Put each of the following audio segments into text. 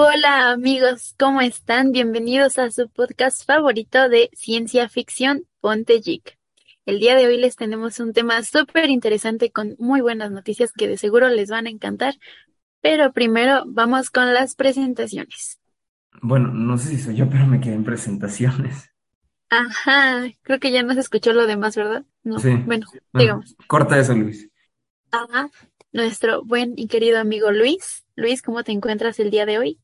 Hola amigos, ¿cómo están? Bienvenidos a su podcast favorito de ciencia ficción, Ponte Geek. El día de hoy les tenemos un tema súper interesante con muy buenas noticias que de seguro les van a encantar, pero primero vamos con las presentaciones. Bueno, no sé si soy yo, pero me quedé en presentaciones. Ajá, creo que ya no se escuchó lo demás, ¿verdad? No, Sí, bueno, bueno, digamos. corta eso, Luis. Ajá, nuestro buen y querido amigo Luis. Luis, ¿cómo te encuentras el día de hoy?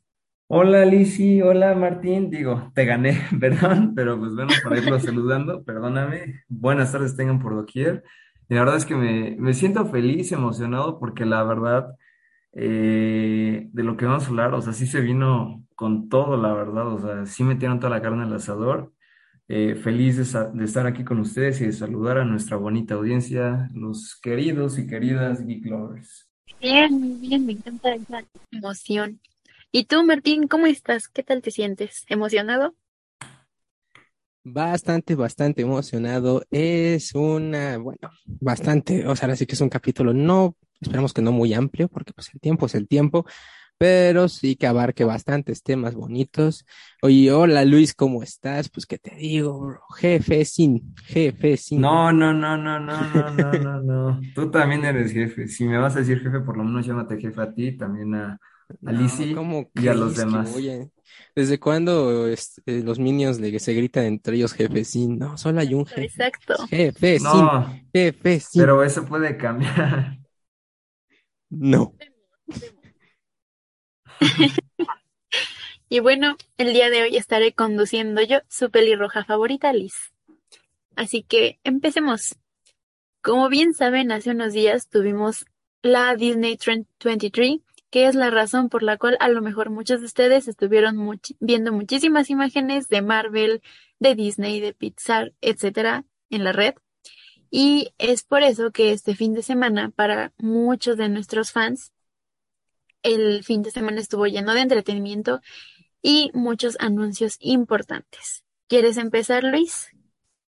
Hola, Lisi, hola, Martín. Digo, te gané, perdón, pero pues bueno, para irlo saludando, perdóname. Buenas tardes tengan por doquier. Y la verdad es que me, me siento feliz, emocionado, porque la verdad, eh, de lo que vamos a hablar, o sea, sí se vino con todo, la verdad, o sea, sí metieron toda la carne al asador. Eh, feliz de, de estar aquí con ustedes y de saludar a nuestra bonita audiencia, los queridos y queridas Geek Lovers. Bien, bien, me encanta esa emoción. ¿Y tú, Martín, cómo estás? ¿Qué tal te sientes? ¿Emocionado? Bastante, bastante emocionado. Es una, bueno, bastante, o sea, ahora sí que es un capítulo no, esperamos que no muy amplio, porque pues el tiempo es el tiempo, pero sí que abarque bastantes temas bonitos. Oye, hola Luis, ¿cómo estás? Pues qué te digo, bro? Jefe sin, jefe sin. No, no, no, no, no, no, no, no, no. Tú también eres jefe. Si me vas a decir jefe, por lo menos llámate jefe a ti, también a, a No, Lizzy ¿cómo y a los crees que demás. voy a... ¿Desde cuándo este, los minions le, se gritan entre ellos jefe sin? No, solo hay un jefe. Exacto. Jefe No, jefe pero eso puede cambiar. No. Y bueno, el día de hoy estaré conduciendo yo su pelirroja favorita, Liz. Así que empecemos. Como bien saben, hace unos días tuvimos la Disney Trend 23, que es la razón por la cual a lo mejor muchos de ustedes estuvieron viendo muchísimas imágenes de Marvel, de Disney, de Pixar, etcétera, en la red. Y es por eso que este fin de semana, para muchos de nuestros fans, el fin de semana estuvo lleno de entretenimiento y muchos anuncios importantes. ¿Quieres empezar, Luis?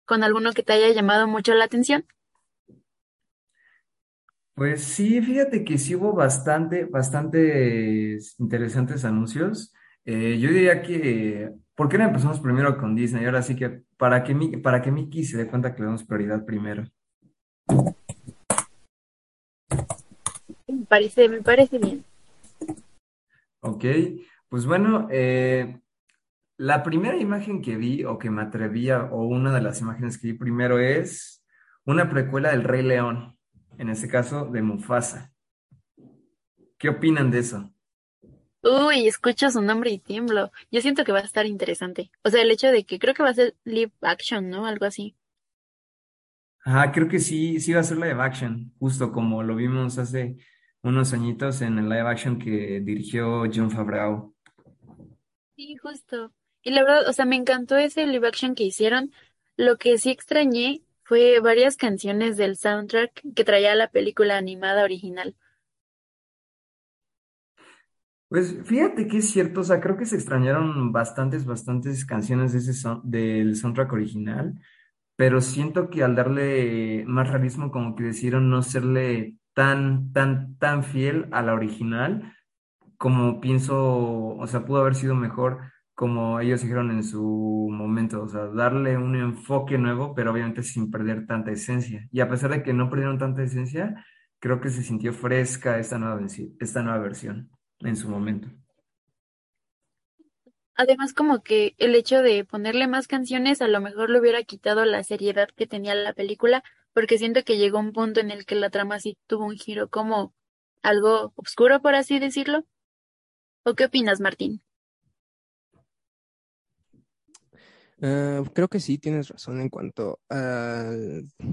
¿Con alguno que te haya llamado mucho la atención? Pues sí, fíjate que sí hubo bastante, bastantes interesantes anuncios. Eh, yo diría que, ¿por qué no empezamos primero con Disney? Ahora sí que para que, Mi- para que Mickey se dé cuenta que le damos prioridad primero. Me parece, me parece bien. Ok, pues bueno, eh, la primera imagen que vi o que me atrevía, o una de las imágenes que vi primero es una precuela del Rey León, en este caso de Mufasa. ¿Qué opinan de eso? Uy, escucho su nombre y tiemblo. Yo siento que va a estar interesante. O sea, el hecho de que creo que va a ser live action, ¿no? Algo así. Ah, creo que sí, sí va a ser live action, justo como lo vimos hace unos añitos en el live action que dirigió Jon Favreau. Sí, justo. Y la verdad, o sea, me encantó ese live action que hicieron. Lo que sí extrañé fue varias canciones del soundtrack que traía la película animada original. Pues fíjate que es cierto, o sea, creo que se extrañaron bastantes, bastantes canciones de ese son- del soundtrack original. pero siento que al darle más realismo, como que decidieron no serle tan, tan, tan fiel a la original, como pienso, o sea, pudo haber sido mejor como ellos dijeron en su momento, o sea, darle un enfoque nuevo, pero obviamente sin perder tanta esencia. Y a pesar de que no perdieron tanta esencia, creo que se sintió fresca esta nueva, esta nueva versión en su momento. Además, como que el hecho de ponerle más canciones a lo mejor le hubiera quitado la seriedad que tenía la película, porque siento que llegó un punto en el que la trama sí tuvo un giro como algo oscuro, por así decirlo. ¿O qué opinas, Martín? Ah, creo que sí, tienes razón en cuanto a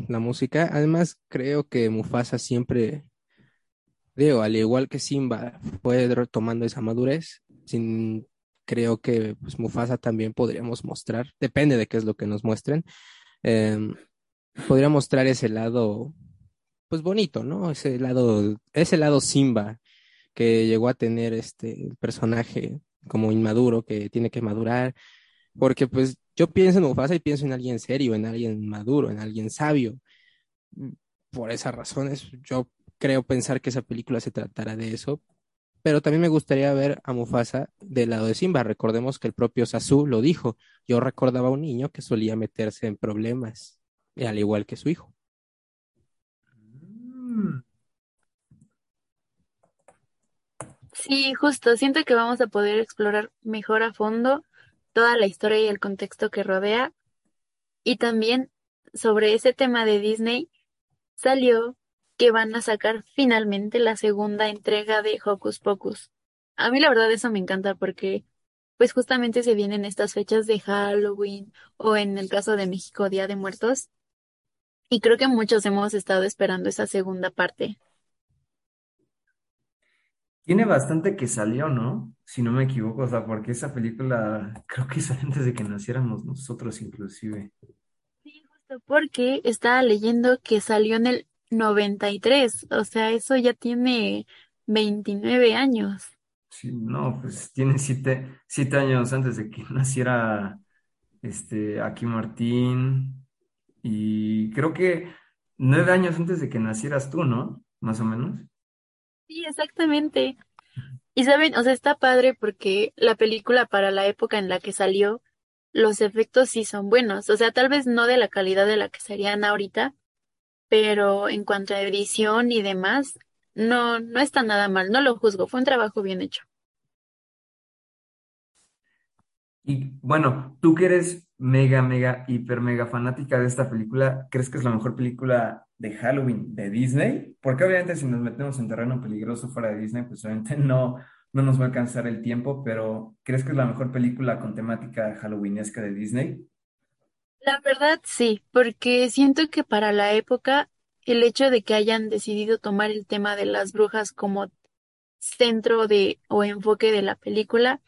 la música. Además, creo que Mufasa siempre, digo, al igual que Simba, fue retomando esa madurez. Sin, creo que pues, Mufasa también podríamos mostrar, depende de qué es lo que nos muestren, em, podría mostrar ese lado, pues bonito, ¿no? Ese lado, ese lado Simba que llegó a tener este personaje como inmaduro, que tiene que madurar porque pues yo pienso en Mufasa y pienso en alguien serio, en alguien maduro, en alguien sabio. Por esas razones, yo creo pensar que esa película se tratará de eso. Pero también me gustaría ver a Mufasa del lado de Simba. Recordemos que el propio Sasu lo dijo. Yo recordaba a un niño que solía meterse en problemas, al igual que su hijo. Mm. Sí, justo, siento que vamos a poder explorar mejor a fondo toda la historia y el contexto que rodea. Y también sobre ese tema de Disney salió que van a sacar finalmente la segunda entrega de Hocus Pocus. A mí la verdad eso me encanta porque pues justamente se vienen estas fechas de Halloween o en el caso de México Día de Muertos y creo que muchos hemos estado esperando esa segunda parte. Tiene bastante que salió, ¿no? Si no me equivoco, o sea, porque esa película creo que salió antes de que naciéramos nosotros inclusive. Sí, justo porque estaba leyendo que salió en el 93, o sea, eso ya tiene 29 años. Sí, no, pues tiene siete, siete años antes de que naciera este aquí Martín y creo que nueve años antes de que nacieras tú, ¿no? Más o menos. Sí, exactamente. Y saben, o sea, está padre porque la película para la época en la que salió, los efectos sí son buenos. O sea, tal vez no de la calidad de la que serían ahorita, pero en cuanto a edición y demás, no, no está nada mal, no lo juzgo, fue un trabajo bien hecho. Y bueno, tú que eres mega, mega, hiper, mega fanática de esta película, ¿crees que es la mejor película de Halloween de Disney? Porque obviamente si nos metemos en terreno peligroso fuera de Disney, pues obviamente no, no nos va a alcanzar el tiempo, pero ¿crees que es la mejor película con temática halloweenesca de Disney? La verdad sí, porque siento que para la época el hecho de que hayan decidido tomar el tema de las brujas como centro de o enfoque de la película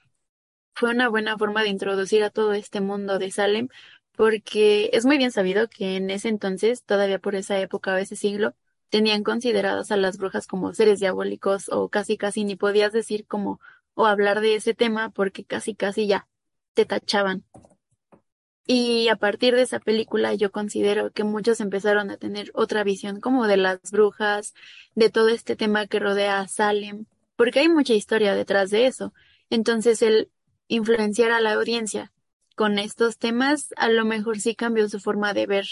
fue una buena forma de introducir a todo este mundo de Salem, porque es muy bien sabido que en ese entonces, todavía por esa época o ese siglo, tenían consideradas a las brujas como seres diabólicos o casi casi ni podías decir como o hablar de ese tema porque casi casi ya te tachaban. Y a partir de esa película yo considero que muchos empezaron a tener otra visión como de las brujas, de todo este tema que rodea a Salem, porque hay mucha historia detrás de eso. Entonces el influenciar a la audiencia con estos temas a lo mejor sí cambió su forma de ver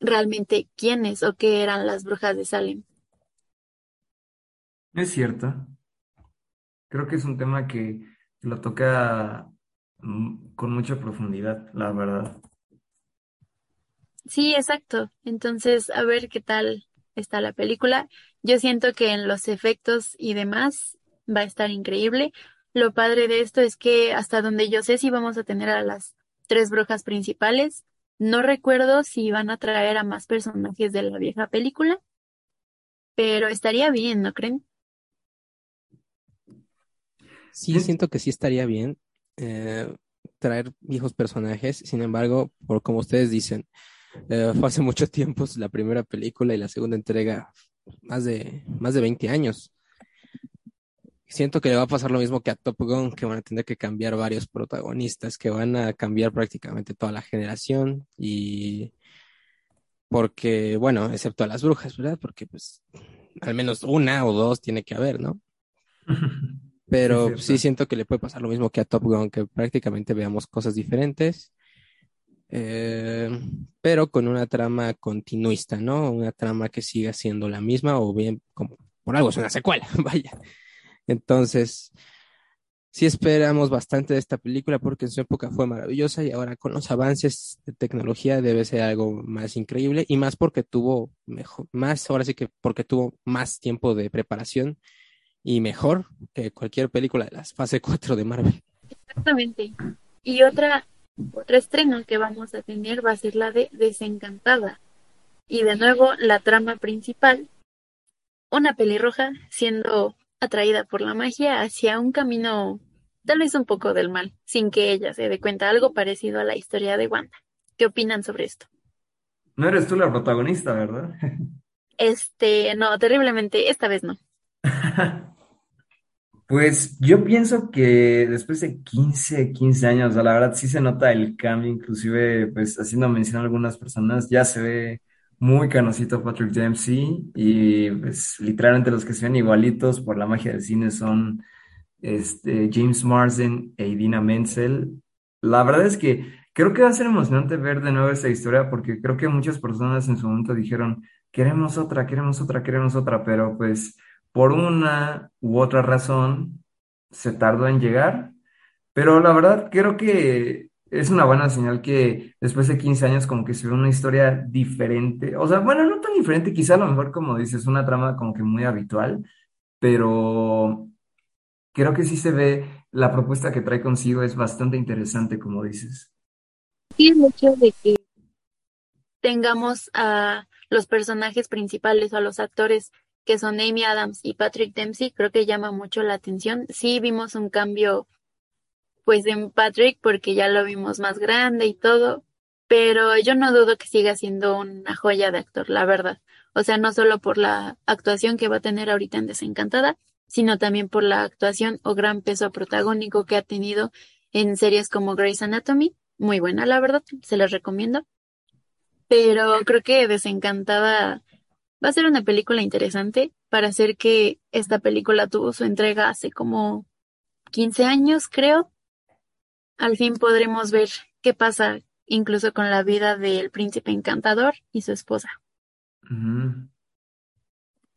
realmente quiénes o qué eran las brujas de Salem. Es cierto. Creo que es un tema que lo toca mm, con mucha profundidad, la verdad. Sí, exacto. Entonces, a ver qué tal está la película. Yo siento que en los efectos y demás va a estar increíble. Lo padre de esto es que hasta donde yo sé si vamos a tener a las tres brujas principales. No recuerdo si van a traer a más personajes de la vieja película, pero estaría bien, ¿no creen? Sí, siento que sí estaría bien eh, traer viejos personajes. Sin embargo, por como ustedes dicen, eh, fue hace mucho tiempo la primera película y la segunda entrega, más de, más de 20 años. Siento que le va a pasar lo mismo que a Top Gun, que van a tener que cambiar varios protagonistas, que van a cambiar prácticamente toda la generación y porque, bueno, excepto a las brujas, ¿verdad? Porque pues al menos una o dos tiene que haber, ¿no? Pero sí siento que le puede pasar lo mismo que a Top Gun, que prácticamente veamos cosas diferentes, eh, pero con una trama continuista, ¿no? Una trama que siga siendo la misma o bien como por algo es una secuela, vaya. Entonces, sí esperamos bastante de esta película porque en su época fue maravillosa y ahora con los avances de tecnología debe ser algo más increíble y más porque tuvo mejor, más, ahora sí que porque tuvo más tiempo de preparación y mejor que cualquier película de las fase 4 de Marvel. Exactamente. Y otra, otra estreno que vamos a tener va a ser la de Desencantada. Y de nuevo, la trama principal, una pelirroja siendo atraída por la magia hacia un camino tal vez un poco del mal, sin que ella se dé cuenta, algo parecido a la historia de Wanda. ¿Qué opinan sobre esto? No eres tú la protagonista, ¿verdad? Este, no, terriblemente, esta vez no. Pues yo pienso que después de 15 15 años, la verdad sí se nota el cambio, inclusive pues haciendo mención a algunas personas, ya se ve muy canosito Patrick Dempsey y pues literalmente los que se ven igualitos por la magia del cine son este, James Marsden e Idina Menzel. La verdad es que creo que va a ser emocionante ver de nuevo esta historia porque creo que muchas personas en su momento dijeron, queremos otra, queremos otra, queremos otra, pero pues por una u otra razón se tardó en llegar. Pero la verdad creo que es una buena señal que después de 15 años como que se ve una historia diferente. O sea, bueno, no tan diferente, quizá a lo mejor como dices, una trama como que muy habitual, pero creo que sí se ve la propuesta que trae consigo es bastante interesante, como dices. Sí, el hecho de que tengamos a los personajes principales o a los actores que son Amy Adams y Patrick Dempsey, creo que llama mucho la atención. Sí vimos un cambio pues en Patrick porque ya lo vimos más grande y todo, pero yo no dudo que siga siendo una joya de actor, la verdad. O sea, no solo por la actuación que va a tener ahorita en Desencantada, sino también por la actuación o gran peso protagónico que ha tenido en series como Grey's Anatomy. Muy buena, la verdad, se las recomiendo. Pero creo que Desencantada va a ser una película interesante para hacer que esta película tuvo su entrega hace como 15 años, creo. Al fin podremos ver qué pasa incluso con la vida del príncipe encantador y su esposa.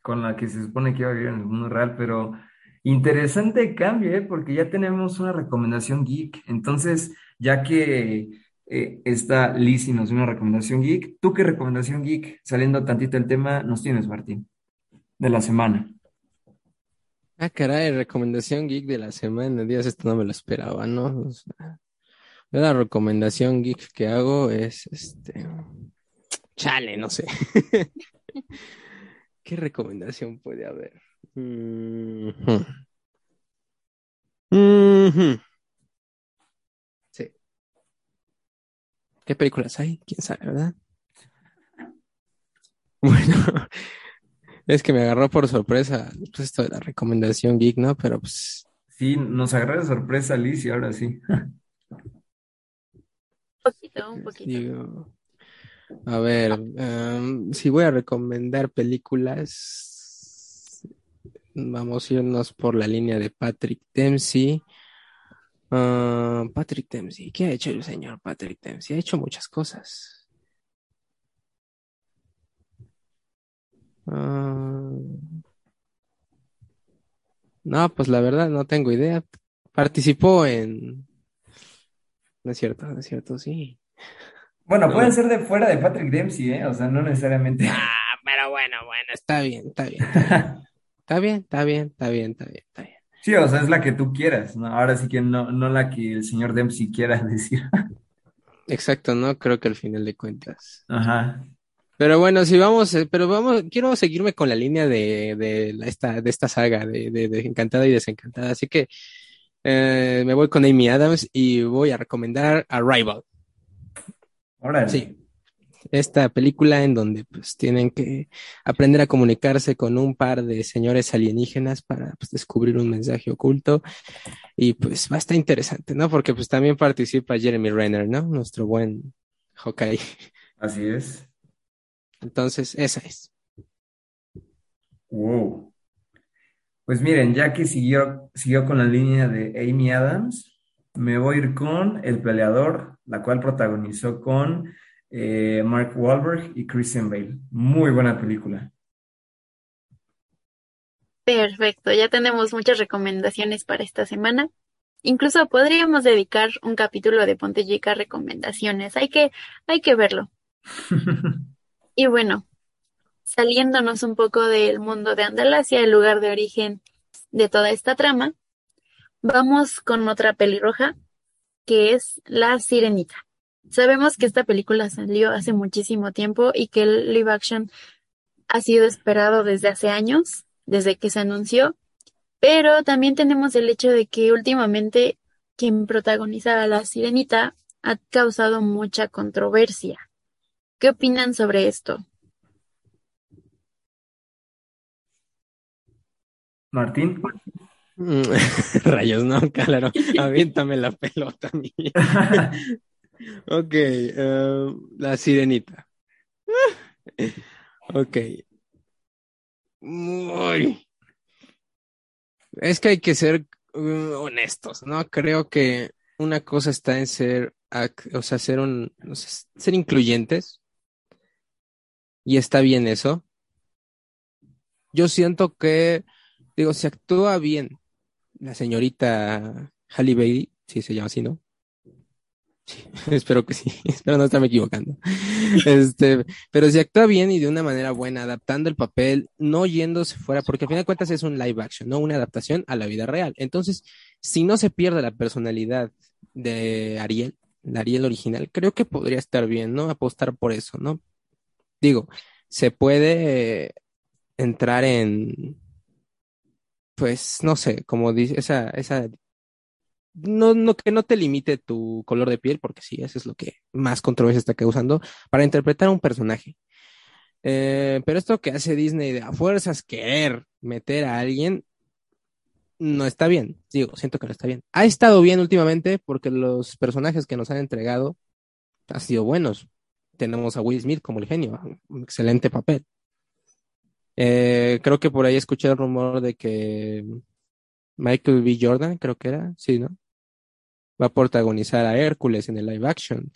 Con la que se supone que iba a vivir en el mundo real, pero interesante cambio, ¿eh? porque ya tenemos una recomendación geek. Entonces, ya que eh, está Liz y nos dio una recomendación geek, ¿tú qué recomendación geek, saliendo tantito el tema, nos tienes, Martín, de la semana? Ah, caray, recomendación geek de la semana. Días, esto no me lo esperaba, ¿no? la recomendación geek que hago es este. Chale, no sé. ¿Qué recomendación puede haber? Sí. ¿Qué películas hay? ¿Quién sabe, verdad? Bueno, es que me agarró por sorpresa pues, esto de la recomendación geek, ¿no? Pero pues. Sí, nos agarró de sorpresa Liz y ahora sí. Un poquito, un poquito. a ver, em, si voy a recomendar películas, vamos a irnos por la línea de Patrick Dempsey. Ah, Patrick Dempsey, ¿qué ha hecho el señor Patrick Dempsey? Ha hecho muchas cosas. Ah. no, pues la verdad no tengo idea. Participó en... No es cierto, no es cierto, sí. Bueno, pueden ser de fuera de Patrick Dempsey, ¿eh? O sea, no necesariamente. Ah, pero bueno, bueno, está bien, está bien. Está bien, está bien, está bien, está bien, está bien. Sí, o sea, es la que tú quieras, ¿no? Ahora sí que no, no la que el señor Dempsey quiera decir. Exacto, ¿no? Creo que al final de cuentas. Ajá. Pero bueno, si vamos, eh, pero vamos, quiero seguirme con la línea de, de esta, de esta saga de, de, Encantada y Desencantada. Así que eh, me voy con Amy Adams y voy a recomendar Arrival. Órale. Sí. Esta película en donde pues tienen que aprender a comunicarse con un par de señores alienígenas para pues, descubrir un mensaje oculto. Y pues va a estar interesante, ¿no? Porque pues también participa Jeremy Renner, ¿no? Nuestro buen Hawkeye. Así es. Entonces, esa es. Wow. Pues miren, ya que siguió, siguió con la línea de Amy Adams, me voy a ir con El Peleador, la cual protagonizó con eh, Mark Wahlberg y Christian Bale. Muy buena película. Perfecto, ya tenemos muchas recomendaciones para esta semana. Incluso podríamos dedicar un capítulo de Ponte Chica recomendaciones. Hay que, hay que verlo. Y bueno, saliéndonos un poco del mundo de Andalasia, el lugar de origen de toda esta trama, vamos con otra pelirroja que es La Sirenita. Sabemos que esta película salió hace muchísimo tiempo y que el live action ha sido esperado desde hace años, desde que se anunció, pero también tenemos el hecho de que últimamente quien protagoniza a La Sirenita ha causado mucha controversia. ¿Qué opinan sobre esto? Martín. Mm, rayos, no, claro. Aviéntame la pelota ok, eh, la sirenita. Ok. Muy. Es que hay que ser uh, honestos, ¿no? Creo que una cosa está en ser, o sea, ser un, ser incluyentes. Y está bien eso. Yo siento que, digo, si actúa bien la señorita Halle Bailey, sí se llama así, ¿no? Sí, espero que sí, espero no estarme equivocando. Este, pero si actúa bien y de una manera buena, adaptando el papel, no yéndose fuera, porque al final de cuentas es un live action, no una adaptación a la vida real. Entonces, si no se pierde la personalidad de Ariel, la Ariel original, creo que podría estar bien, ¿no? Apostar por eso, ¿no? Digo, se puede entrar en, pues, no sé, como dice, esa, esa no, no, que no te limite tu color de piel, porque sí, eso es lo que más controversia está causando, para interpretar a un personaje. Eh, pero esto que hace Disney de a fuerzas querer meter a alguien, no está bien. Digo, siento que no está bien. Ha estado bien últimamente porque los personajes que nos han entregado han sido buenos. Tenemos a Will Smith como el genio, un excelente papel. Eh, creo que por ahí escuché el rumor de que Michael B. Jordan, creo que era, sí, ¿no? Va a protagonizar a Hércules en el live action.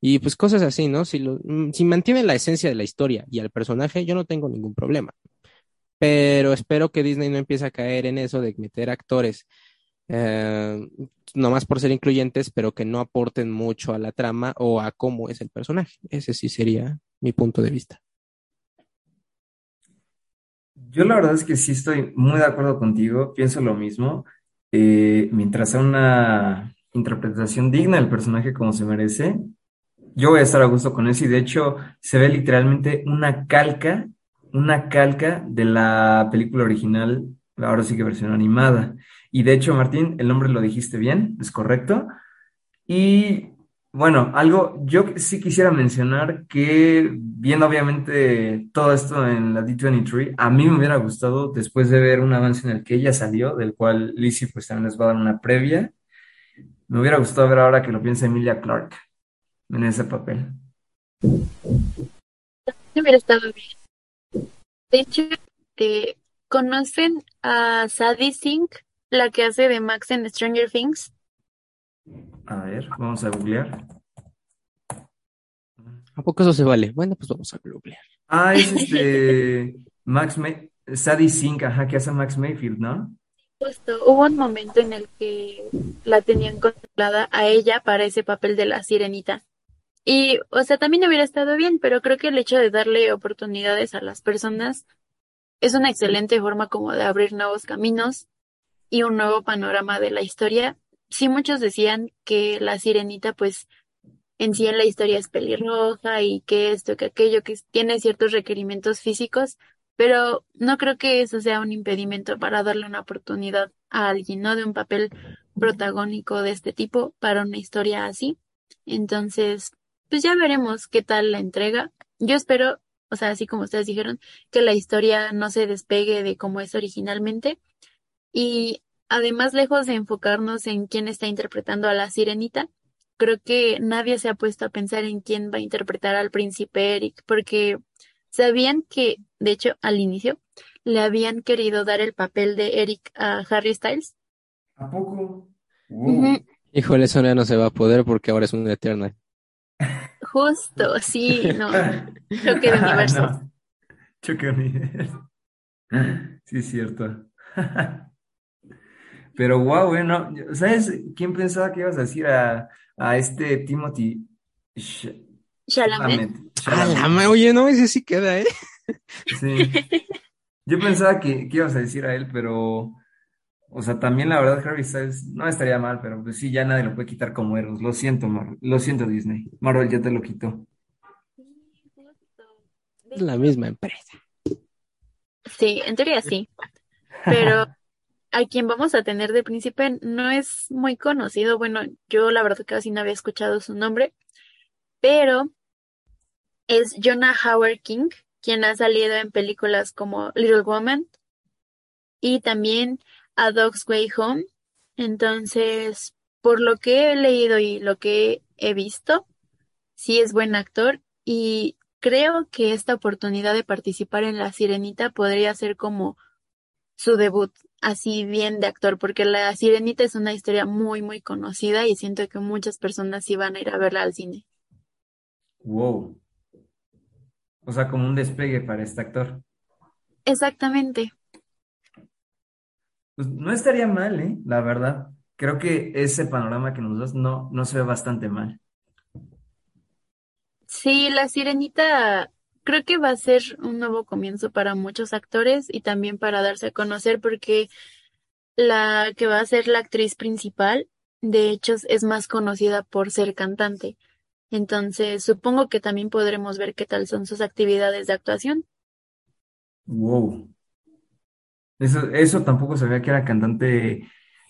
Y pues cosas así, ¿no? Si, lo, mm, si mantienen la esencia de la historia y al personaje, yo no tengo ningún problema. Pero espero que Disney no empiece a caer en eso de meter actores eh, nomás por ser incluyentes, pero que no aporten mucho a la trama o a cómo es el personaje. Ese sí sería mi punto de vista. Yo la verdad es que sí estoy muy de acuerdo contigo, pienso lo mismo. Eh, mientras sea una interpretación digna del personaje como se merece, yo voy a estar a gusto con eso y de hecho se ve literalmente una calca, una calca de la película original, ahora sí que versión animada. Y de hecho, Martín, el nombre lo dijiste bien, es correcto. Y bueno, algo, yo sí quisiera mencionar que viendo obviamente todo esto en la D23, a mí me hubiera gustado después de ver un avance en el que ella salió, del cual Lizzie pues también les va a dar una previa, me hubiera gustado ver ahora que lo piensa Emilia Clarke en ese papel. De hecho, eh, ¿conocen a Sadie Sink, la que hace de Max en Stranger Things? A ver, vamos a googlear. ¿A poco eso se vale? Bueno, pues vamos a googlear. Ah, es este Max May Sadie Sink, ajá, que hace Max Mayfield, ¿no? Justo, hubo un momento en el que la tenían contemplada a ella para ese papel de la sirenita. Y, o sea, también hubiera estado bien, pero creo que el hecho de darle oportunidades a las personas es una excelente forma como de abrir nuevos caminos y un nuevo panorama de la historia. Sí, muchos decían que la sirenita, pues, en sí en la historia es pelirroja y que esto, que aquello, que tiene ciertos requerimientos físicos, pero no creo que eso sea un impedimento para darle una oportunidad a alguien, ¿no? De un papel protagónico de este tipo para una historia así. Entonces, pues ya veremos qué tal la entrega. Yo espero, o sea, así como ustedes dijeron, que la historia no se despegue de como es originalmente. Y además, lejos de enfocarnos en quién está interpretando a la sirenita, creo que nadie se ha puesto a pensar en quién va a interpretar al príncipe Eric, porque sabían que, de hecho, al inicio, le habían querido dar el papel de Eric a Harry Styles. ¿A poco? Wow. Híjole, eso ya no se va a poder porque ahora es un Eternal. Justo, sí, no, choque de universos. No, choque de universos. Sí, es cierto. Pero wow, bueno, ¿sabes quién pensaba que ibas a decir a, a este Timothy Sh- Chalamet. Chalamet? Oye, no, ese sí queda, ¿eh? Sí. Yo pensaba que, que ibas a decir a él, pero, o sea, también la verdad Harry Styles no estaría mal, pero pues sí, ya nadie lo puede quitar como Eros. Lo siento, Marvel. Lo siento, Disney. Marvel ya te lo quitó. Es la misma empresa. Sí, en teoría sí, pero a quien vamos a tener de príncipe no es muy conocido. Bueno, yo la verdad casi no había escuchado su nombre, pero es Jonah Howard King, quien ha salido en películas como Little Woman y también A Dog's Way Home. Entonces, por lo que he leído y lo que he visto, sí es buen actor y creo que esta oportunidad de participar en La Sirenita podría ser como su debut, así bien de actor, porque La Sirenita es una historia muy, muy conocida y siento que muchas personas iban a ir a verla al cine. Wow. O sea, como un despegue para este actor. Exactamente. Pues no estaría mal, ¿eh? La verdad. Creo que ese panorama que nos das no, no se ve bastante mal. Sí, La Sirenita creo que va a ser un nuevo comienzo para muchos actores y también para darse a conocer porque la que va a ser la actriz principal, de hecho, es más conocida por ser cantante. Entonces, supongo que también podremos ver qué tal son sus actividades de actuación. Wow. Eso, eso tampoco sabía que era cantante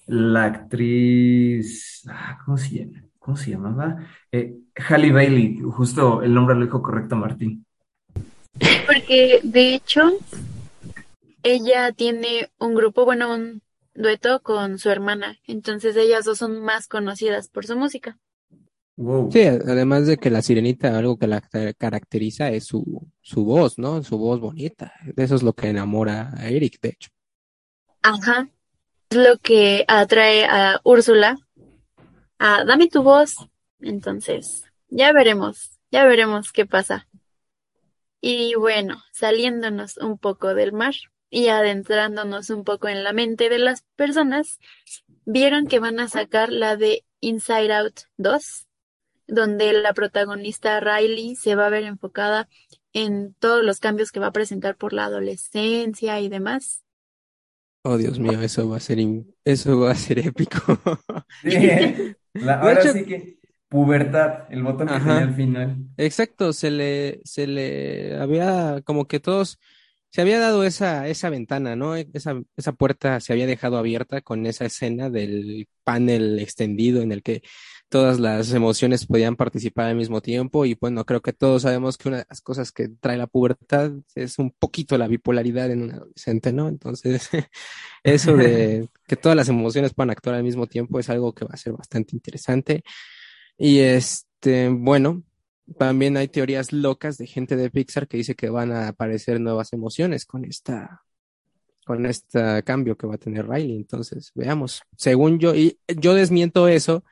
la actriz. ah, ¿cómo se? ¿Cómo se llamaba? Eh, Halle Bailey, justo el nombre lo dijo correcto, Martín. Porque, de hecho, ella tiene un grupo, bueno, un dueto con su hermana. Entonces, ellas dos son más conocidas por su música. Wow. Sí, además de que la sirenita, algo que la ca- caracteriza es su, su voz, ¿no? Su voz bonita. Eso es lo que enamora a Eric, de hecho. Ajá. Es lo que atrae a Úrsula a dame tu voz. Entonces, ya veremos, ya veremos qué pasa. Y bueno, saliéndonos un poco del mar y adentrándonos un poco en la mente de las personas, vieron que van a sacar la de Inside Out 2, donde la protagonista Riley se va a ver enfocada en todos los cambios que va a presentar por la adolescencia y demás. Oh, Dios mío, eso va a ser, in- eso va a ser épico. Sí, la- De ahora hecho, sí que pubertad, el botón que tenía al final. Exacto, se le, se le había, como que todos, se había dado esa, esa ventana, ¿no? Esa, esa puerta se había dejado abierta con esa escena del panel extendido en el que todas las emociones podían participar al mismo tiempo y bueno, creo que todos sabemos que una de las cosas que trae la pubertad es un poquito la bipolaridad en un adolescente, ¿no? Entonces, eso de que todas las emociones puedan actuar al mismo tiempo es algo que va a ser bastante interesante. Y este, bueno, también hay teorías locas de gente de Pixar que dice que van a aparecer nuevas emociones con esta, con este cambio que va a tener Riley. Entonces, veamos. Según yo, y yo desmiento eso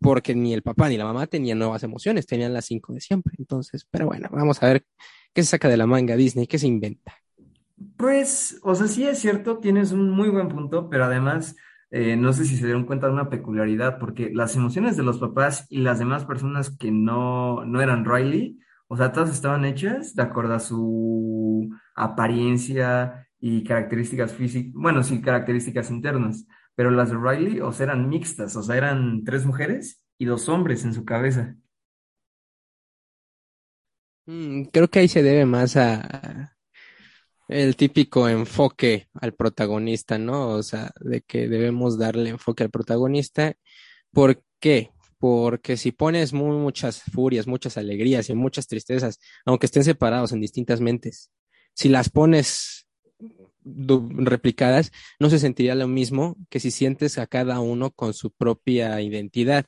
porque ni el papá ni la mamá tenían nuevas emociones, tenían las cinco de siempre. Entonces, pero bueno, vamos a ver qué se saca de la manga Disney, qué se inventa. Pues, o sea, sí es cierto, tienes un muy buen punto, pero además, eh, no sé si se dieron cuenta de una peculiaridad, porque las emociones de los papás y las demás personas que no, no eran Riley, o sea, todas estaban hechas de acuerdo a su apariencia y características físicas, bueno, sí, características internas, pero las de Riley, o sea, eran mixtas, o sea, eran tres mujeres y dos hombres en su cabeza. Mm, creo que ahí se debe más a el típico enfoque al protagonista, ¿no? O sea, de que debemos darle enfoque al protagonista. ¿Por qué? Porque si pones muy, muchas furias, muchas alegrías y muchas tristezas, aunque estén separados en distintas mentes, si las pones replicadas, no se sentiría lo mismo que si sientes a cada uno con su propia identidad.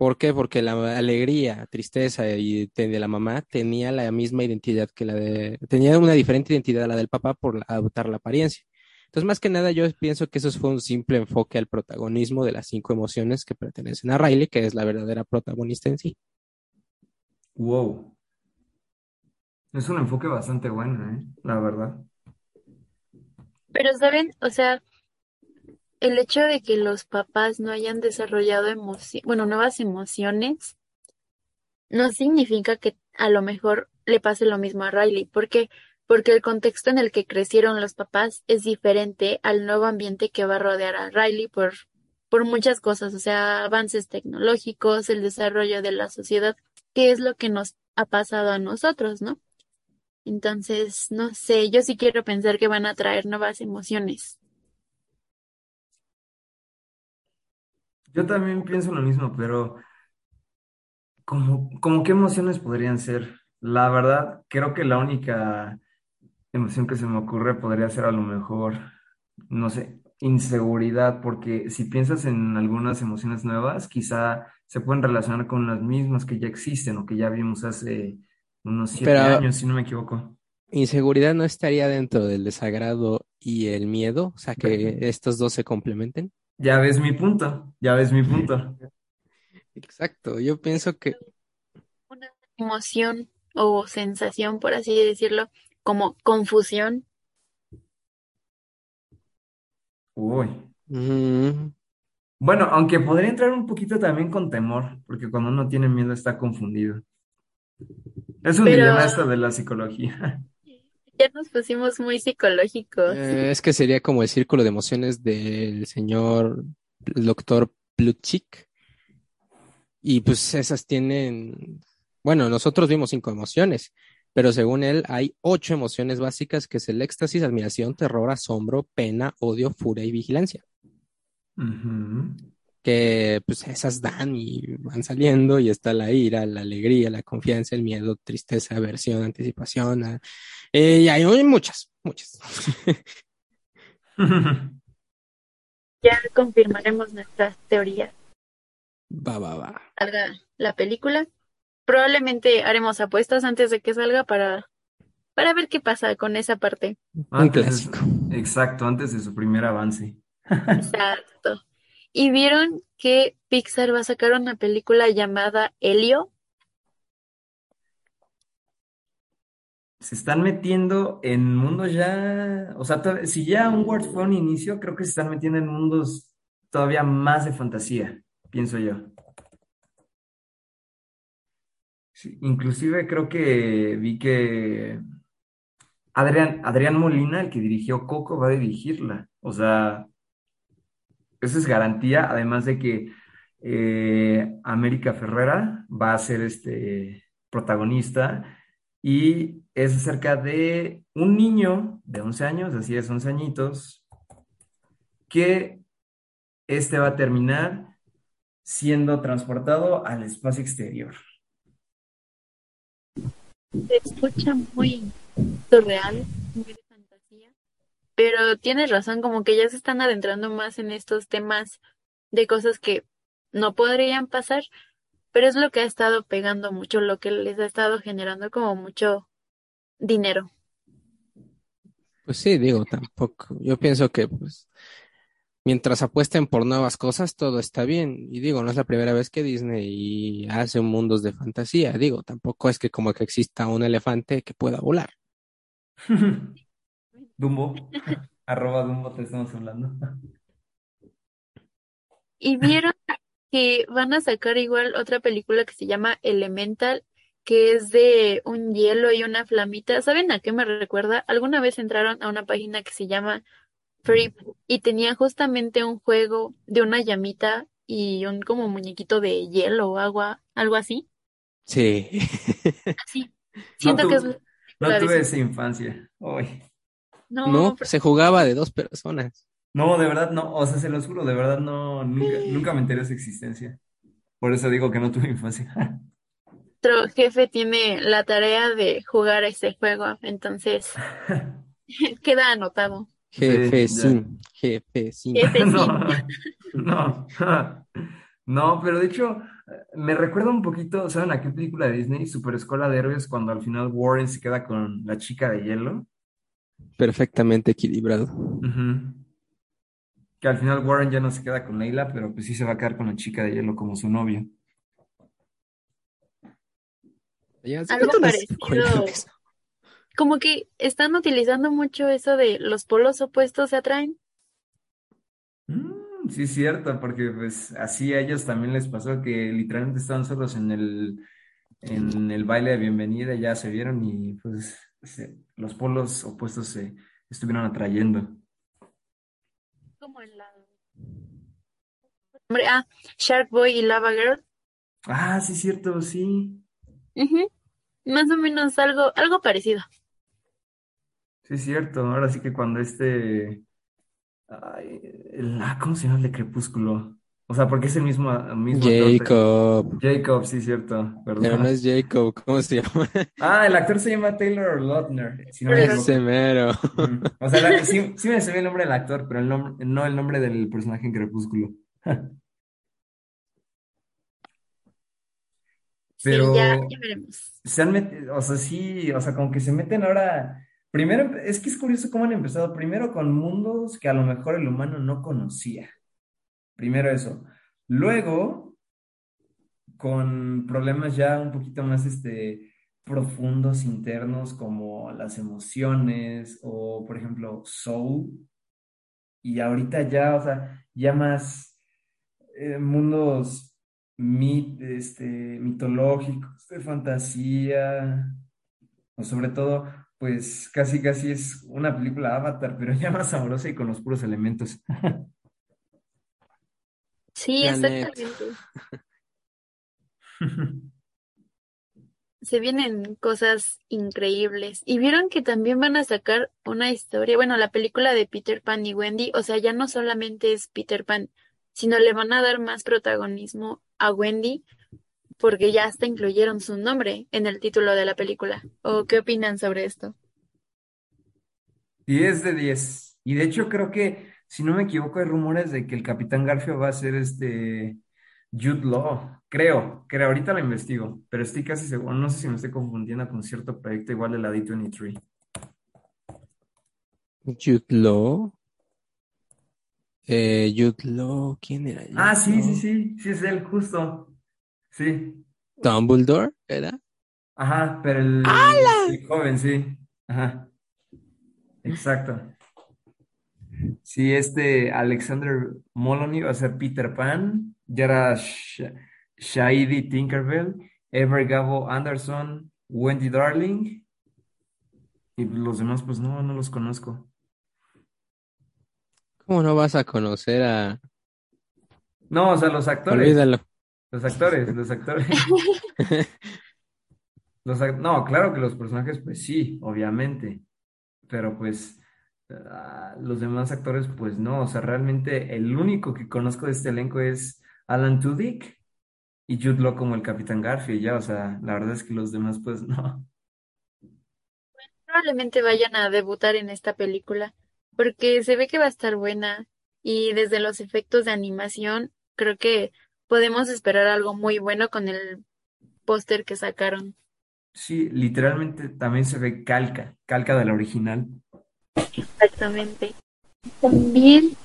¿Por qué? Porque la alegría, tristeza y de la mamá tenía la misma identidad que la de, tenía una diferente identidad a la del papá por adoptar la apariencia. Entonces, más que nada, yo pienso que eso fue un simple enfoque al protagonismo de las cinco emociones que pertenecen a Riley, que es la verdadera protagonista en sí. Wow. Es un enfoque bastante bueno, ¿eh? La verdad. Pero, ¿saben? O sea, el hecho de que los papás no hayan desarrollado emociones, bueno, nuevas emociones, no significa que a lo mejor le pase lo mismo a Riley. ¿Por qué? Porque el contexto en el que crecieron los papás es diferente al nuevo ambiente que va a rodear a Riley por, por muchas cosas, o sea, avances tecnológicos, el desarrollo de la sociedad, que es lo que nos ha pasado a nosotros, ¿no? Entonces, no sé, yo sí quiero pensar que van a traer nuevas emociones. Yo también pienso lo mismo, pero ¿cómo, cómo qué emociones podrían ser? La verdad, creo que la única emoción que se me ocurre podría ser a lo mejor, no sé, inseguridad, porque si piensas en algunas emociones nuevas, quizá se pueden relacionar con las mismas que ya existen o que ya vimos hace unos siete Pero años, si no me equivoco. inseguridad no estaría dentro del desagrado y el miedo, o sea, que estos dos se complementen. Ya ves mi punto, ya ves mi punto. Exacto, yo pienso que Una emoción o sensación, por así decirlo, como confusión. Uy. mm, Bueno, aunque podría entrar un poquito también con temor, porque cuando uno tiene miedo está confundido. Es un Pero dilema esto de la psicología. ya nos pusimos muy psicológicos. eh, es que sería como el círculo de emociones del señor doctor Plutchik. Y pues esas tienen, bueno, nosotros vimos cinco emociones, pero según él hay ocho emociones básicas que es el éxtasis, admiración, terror, asombro, pena, odio, furia y vigilancia. Que pues esas dan y van saliendo y está la ira, la alegría, la confianza, el miedo, tristeza, aversión, anticipación. eh, y hay muchas, muchas. Ya confirmaremos nuestras teorías. Va, va, va. Salga la película. Probablemente haremos apuestas antes de que salga para, para ver qué pasa con esa parte. Un Antes de exacto, antes de su primer avance. Exacto. ¿Y vieron que Pixar va a sacar una película llamada Helio? Se están metiendo en mundos ya, o sea, si ya Onward fue un inicio, creo que se están metiendo en mundos todavía más de fantasía, pienso yo. Inclusive creo que vi que Adrián, Adrián Molina, el que dirigió Coco, va a dirigirla. O sea, eso es garantía, además de que eh, América Ferrera va a ser este protagonista y es acerca de un niño de 11 años, así es, 11 añitos, que este va a terminar siendo transportado al espacio exterior. Se escucha muy surreal, pero tienes razón, como que ya se están adentrando más en estos temas de cosas que no podrían pasar, pero es lo que ha estado pegando mucho, lo que les ha estado generando como mucho dinero. Pues sí, digo, tampoco. Yo pienso que pues mientras apuesten por nuevas cosas, todo está bien. Y digo, no es la primera vez que Disney hace mundos de fantasía. Digo, tampoco es que como que exista un elefante que pueda volar. Dumbo, arroba Dumbo te estamos hablando. Y vieron que van a sacar igual otra película que se llama Elemental, que es de un hielo y una flamita. ¿Saben a qué me recuerda? Alguna vez entraron a una página que se llama Free y tenía justamente un juego de una llamita y un como muñequito de hielo o agua, algo así. Sí. Así. No, Siento que es no de tuve esa infancia. Ay. No, No, pero- se jugaba de dos personas. No, de verdad no, o sea, se los juro, de verdad no, nunca, nunca me enteré de su existencia. Por eso digo que no tuve infancia. nuestro jefe tiene la tarea de jugar ese juego, entonces queda anotado. Jefe, sí, jefe, sí. Jefe, sí. No, no, no, pero de hecho me recuerda un poquito, ¿saben a qué película de Disney? Super Escuela de Héroes, cuando al final Warren se queda con la chica de hielo. Perfectamente equilibrado. Que al final Warren ya no se queda con Leila, pero pues sí se va a quedar con la chica de hielo como su novio. Ya, ¿hace Algo parecido. Como que están utilizando mucho eso de los polos opuestos se atraen. Mm, sí, es cierto, porque pues así a ellos también les pasó que literalmente estaban solos en el, en el baile de bienvenida, ya se vieron y pues se- los polos opuestos se estuvieron atrayendo. Como en la... Hombre, ah, Shark Boy y Lava Girl. Ah, sí, cierto, sí. Ujú. Más o menos algo, algo parecido. Sí, cierto. Ahora sí que cuando este... ay, el- ah, ¿cómo se llama el de Crepúsculo? O sea, porque es el mismo, mismo actor. Jacob. Jacob, sí, es cierto, Pero perdón. no es Jacob, ¿cómo se llama? Ah, el actor se llama Taylor Lautner, si no. Ese mero. Ujú. O sea, la- sí, sí me sabía el nombre del actor, pero el nombre, no el nombre del personaje en Crepúsculo. Sí, ya, Pero ya veremos. se han metido, o sea, sí, o sea, como que se meten ahora. Primero, es que es curioso cómo han empezado. Primero con mundos que a lo mejor el humano no conocía. Primero eso. Luego, con problemas ya un poquito más este, profundos, internos, como las emociones o, por ejemplo, Soul. Y ahorita ya, o sea, ya más eh, mundos mit, este, mitológicos, de fantasía, o sobre todo, pues casi casi es una película Avatar, pero ya más sabrosa y con los puros elementos. Sí, exactamente. Se vienen cosas increíbles. Y vieron que también van a sacar una historia, bueno, la película de Peter Pan y Wendy, o sea, ya no solamente es Peter Pan, sino le van a dar más protagonismo a Wendy porque ya hasta incluyeron su nombre en el título de la película. ¿O qué opinan sobre esto? 10 de 10. Y de hecho creo que, si no me equivoco, hay rumores de que el Capitán Garfio va a ser este Jude Law. Creo, creo, ahorita lo investigo, pero estoy casi seguro, no sé si me estoy confundiendo con cierto proyecto igual de la D23. Jude Law. Eh, Jude Law, ¿quién era Jude Ah, sí, sí, Law? sí, sí es él, justo. Sí, Dumbledore, ¿era? ajá, pero el, el joven, sí, ajá, exacto. Sí, este Alexander Moloney va a ser Peter Pan, Yara Sh- Shahidi Tinkerbell, Ever Gabo Anderson, Wendy Darling, y los demás, pues no, no los conozco. ¿Cómo no vas a conocer a... No, o sea, los actores, Olvídalo. los actores, los actores. Los, ac- no, claro que los personajes, pues sí, obviamente, pero pues ah, los demás actores, pues no, o sea, realmente el único que conozco de este elenco es Alan Tudyk y Jude Law como el Capitán Garfield, ya, o sea, la verdad es que los demás, pues no. Probablemente vayan a debutar en esta película porque se ve que va a estar buena y desde los efectos de animación creo que podemos esperar algo muy bueno con el póster que sacaron. Sí, literalmente también se ve calca, calca de la original. Exactamente. También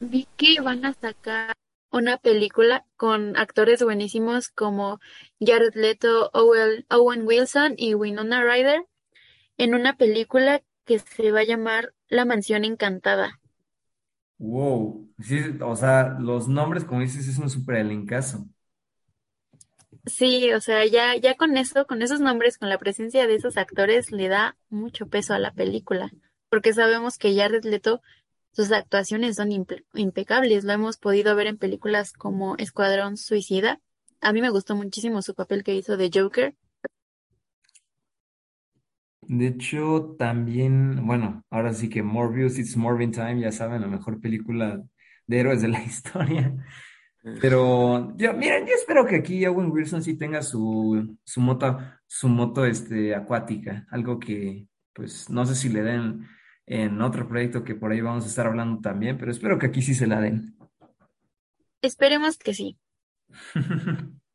vi que van a sacar una película con actores buenísimos como Jared Leto, Owen, Wilson y Winona Ryder en una película que se va a llamar La Mansión Encantada. Wow, sí, o sea, los nombres, como dices, es un súper elencazo. Sí, o sea, ya, ya con eso, con esos nombres, con la presencia de esos actores, le da mucho peso a la película, porque sabemos que Jared Leto, sus actuaciones son impe- impecables, lo hemos podido ver en películas como Escuadrón Suicida. A mí me gustó muchísimo su papel que hizo de Joker. De hecho, también, bueno, ahora sí que Morbius, It's Morbin Time, ya saben, la mejor película de héroes de la historia. Pero yo, miren, yo espero que aquí Owen Wilson sí tenga su, su moto, su moto este, acuática, algo que, pues, no sé si le den en otro proyecto que por ahí vamos a estar hablando también, pero espero que aquí sí se la den. Esperemos que sí.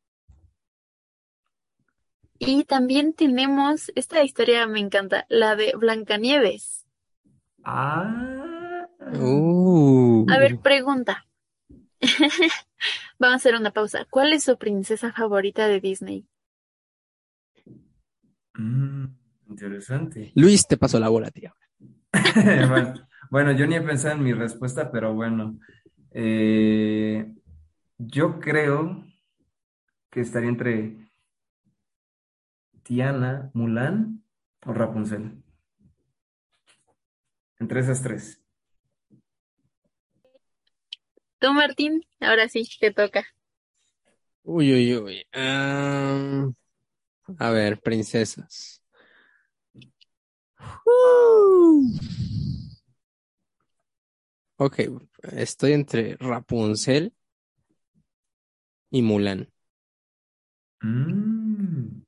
Y también tenemos, esta historia me encanta, la de Blancanieves. Ah, Uh, A ver, pregunta. Vamos a hacer una pausa. ¿Cuál es su princesa favorita de Disney? mm, interesante. Luis, te pasó la bola, tío. Bueno, bueno, yo ni he pensado en mi respuesta, pero bueno, Eh, yo creo que estaría entre Tiana, Mulan o Rapunzel. Entre esas tres. Tú, Martín, ahora sí, te toca. Uy, uy, uy. A ver, princesas. Ok, estoy entre Rapunzel y Mulan. Mm,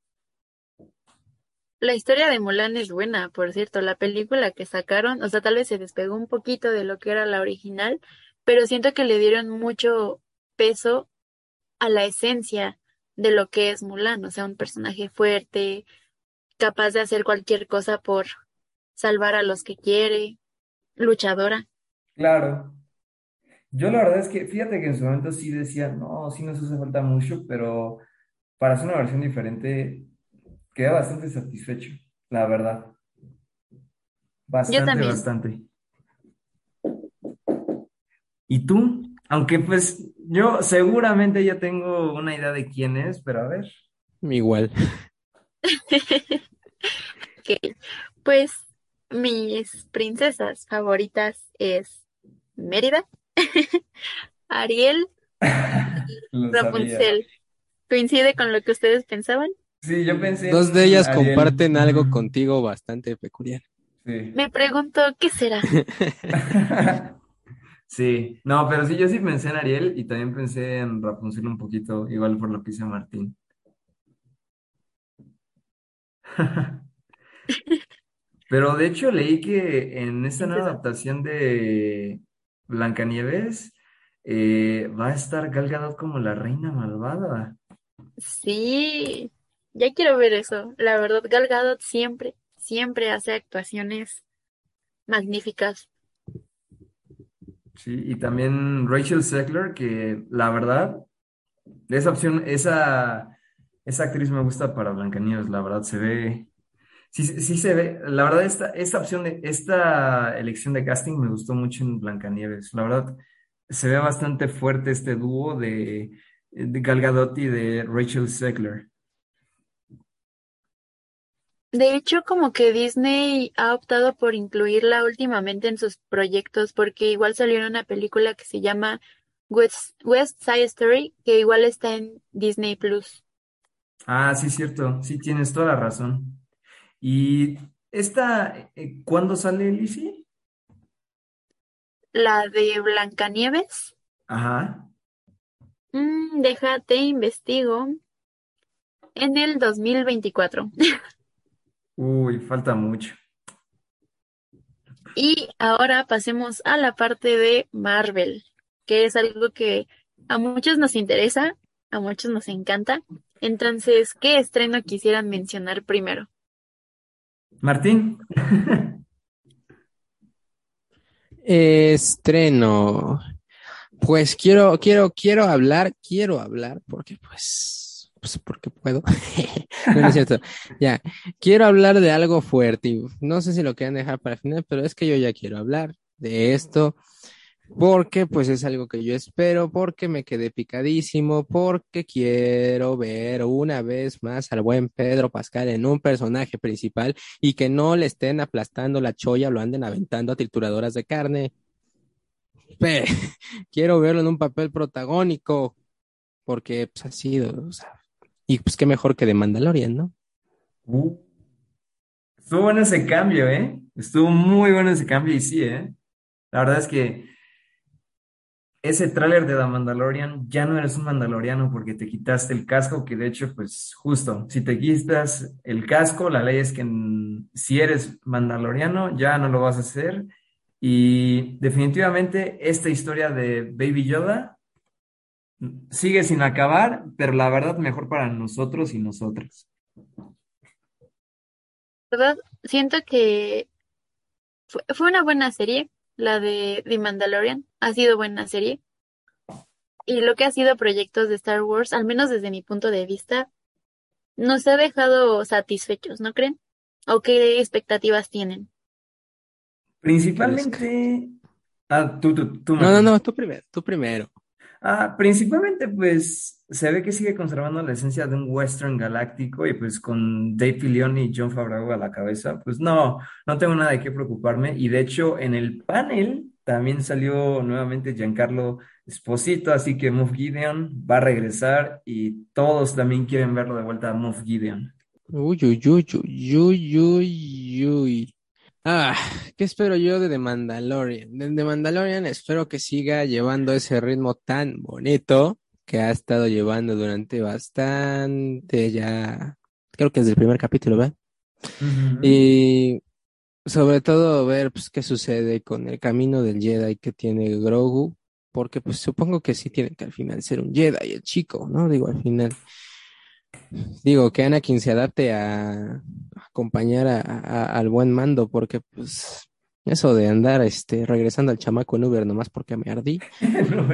La historia de Mulan es buena, por cierto. La película que sacaron, o sea, tal vez se despegó un poquito de lo que era la original, pero siento que le dieron mucho peso a la esencia de lo que es Mulan, o sea, un personaje fuerte, capaz de hacer cualquier cosa por salvar a los que quiere, luchadora. Claro. Yo la verdad es que, fíjate que en su momento sí decía, no, sí nos hace falta mucho, pero para hacer una versión diferente, quedé bastante satisfecho, la verdad. Yo Bastante, también. bastante. ¿Y tú? Aunque pues yo seguramente ya tengo una idea de quién es, pero a ver. Igual. Ok, pues mis princesas favoritas es Mérida, Ariel. Rapunzel. ¿Coincide con lo que ustedes pensaban? Sí, yo pensé Dos de ellas Ariel. comparten algo contigo bastante peculiar. Sí. Me pregunto, ¿qué será? Sí, no, pero sí, yo sí pensé en Ariel y también pensé en Rapunzel un poquito, igual por lo que hizo Martín. Pero de hecho leí que en esta nueva adaptación de Blancanieves eh, va a estar Gal Gadot como la reina malvada. Sí, ya quiero ver eso. La verdad, Gal Gadot siempre, siempre hace actuaciones magníficas. Sí, y también Rachel Zegler, que la verdad, esa opción, esa, esa actriz me gusta para Blancanieves, la verdad se ve, sí, sí se ve, la verdad esta, esta opción de, esta elección de casting me gustó mucho en Blancanieves, la verdad se ve bastante fuerte este dúo de, de Gal Gadot y de Rachel Zegler. De hecho, como que Disney ha optado por incluirla últimamente en sus proyectos, porque igual salió en una película que se llama West, West Side Story, que igual está en Disney Plus. Ah, sí, cierto, sí tienes toda la razón. Y esta, eh, ¿cuándo sale, Lizzie? La de Blancanieves, Ajá. mm, déjate investigo, en el 2024. Uy, falta mucho. Y ahora pasemos a la parte de Marvel, que es algo que a muchos nos interesa, a muchos nos encanta. Entonces, ¿qué estreno quisieran mencionar primero? Martín. Estreno. Pues quiero, quiero, quiero hablar, quiero hablar, porque pues, pues porque puedo. No, es cierto. Ya, quiero hablar de algo fuerte. No sé si lo quieren dejar para el final, pero es que yo ya quiero hablar de esto, porque pues es algo que yo espero, porque me quedé picadísimo, porque quiero ver una vez más al buen Pedro Pascal en un personaje principal y que no le estén aplastando la cholla lo anden aventando a trituradoras de carne. Quiero verlo en un papel protagónico, porque pues, ha sido, o sea, y pues qué mejor que de Mandalorian, ¿no? Uh, estuvo bueno ese cambio, ¿eh? Estuvo muy bueno ese cambio y sí, ¿eh? La verdad es que ese tráiler de The Mandalorian ya no eres un mandaloriano porque te quitaste el casco, que de hecho, pues justo, si te quitas el casco, la ley es que si eres mandaloriano ya no lo vas a hacer. Y definitivamente esta historia de Baby Yoda mm, sigue sin acabar, pero la verdad mejor para nosotros y nosotras. ¿Verdad? Siento que fue una buena serie, la de The Mandalorian. Ha sido buena serie. Y lo que ha sido proyectos de Star Wars, al menos desde mi punto de vista, nos ha dejado satisfechos, ¿no creen? ¿O qué expectativas tienen? Principalmente... Ah, tú, tú, tú, No, no, no, tú primero, tú primero. Ah, principalmente, pues, se ve que sigue conservando la esencia de un western galáctico y pues con Dave Filoni y Jon Favreau a la cabeza, pues no, no tengo nada de qué preocuparme. Y de hecho, en el panel también salió nuevamente Giancarlo Esposito, así que Moff Gideon va a regresar y todos también quieren verlo de vuelta a Moff Gideon. Uy, uy, uy, uy, uy, uy, uy. Ah, ¿qué espero yo de The Mandalorian? De The Mandalorian espero que siga llevando ese ritmo tan bonito que ha estado llevando durante bastante ya, creo que desde el primer capítulo, ¿verdad? Y sobre todo ver pues, qué sucede con el camino del Jedi que tiene Grogu, porque pues supongo que sí tiene que al final ser un Jedi el chico, ¿no? Digo, al final. Digo, que Anakin se adapte a acompañar a, a- al buen mando, porque pues eso de andar este regresando al chamaco en Uber nomás porque me ardí. No.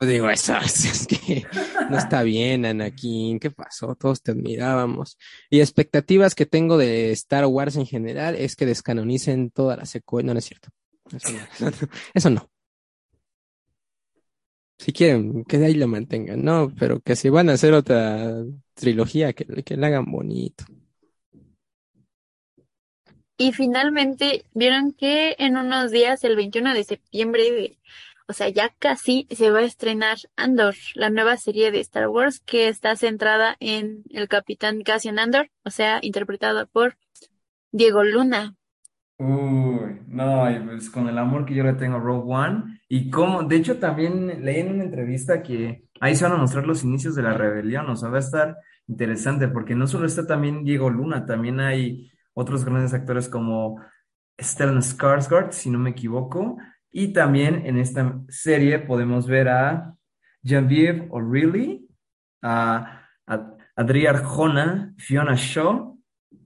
Pues digo, eso es, es que no está bien, Anakin. ¿Qué pasó? Todos te admirábamos. Y expectativas que tengo de Star Wars en general es que descanonicen toda la secuela. No, no es cierto. Eso no. Eso no. Si quieren, que de ahí lo mantengan, ¿no? Pero que si van a hacer otra trilogía, que, que la hagan bonito. Y finalmente vieron que en unos días, el 21 de septiembre, o sea, ya casi se va a estrenar Andor, la nueva serie de Star Wars que está centrada en el capitán Cassian Andor, o sea, interpretado por Diego Luna. Uy, no, y pues con el amor que yo le tengo a Rogue One. Y cómo, de hecho también leí en una entrevista que ahí se van a mostrar los inicios de la rebelión, o sea, va a estar interesante porque no solo está también Diego Luna, también hay otros grandes actores como Stellan Skarsgård, si no me equivoco, y también en esta serie podemos ver a Genevieve O'Reilly, a, a Arjona, Fiona Shaw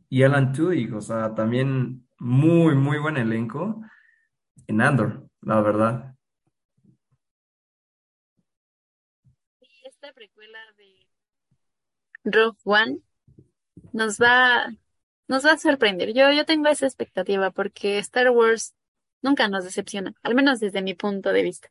y Alan Tudyk, o sea, también muy, muy buen elenco en Andor, la verdad. Y esta precuela de Rogue One nos va, nos va a sorprender. Yo, yo tengo esa expectativa porque Star Wars nunca nos decepciona, al menos desde mi punto de vista.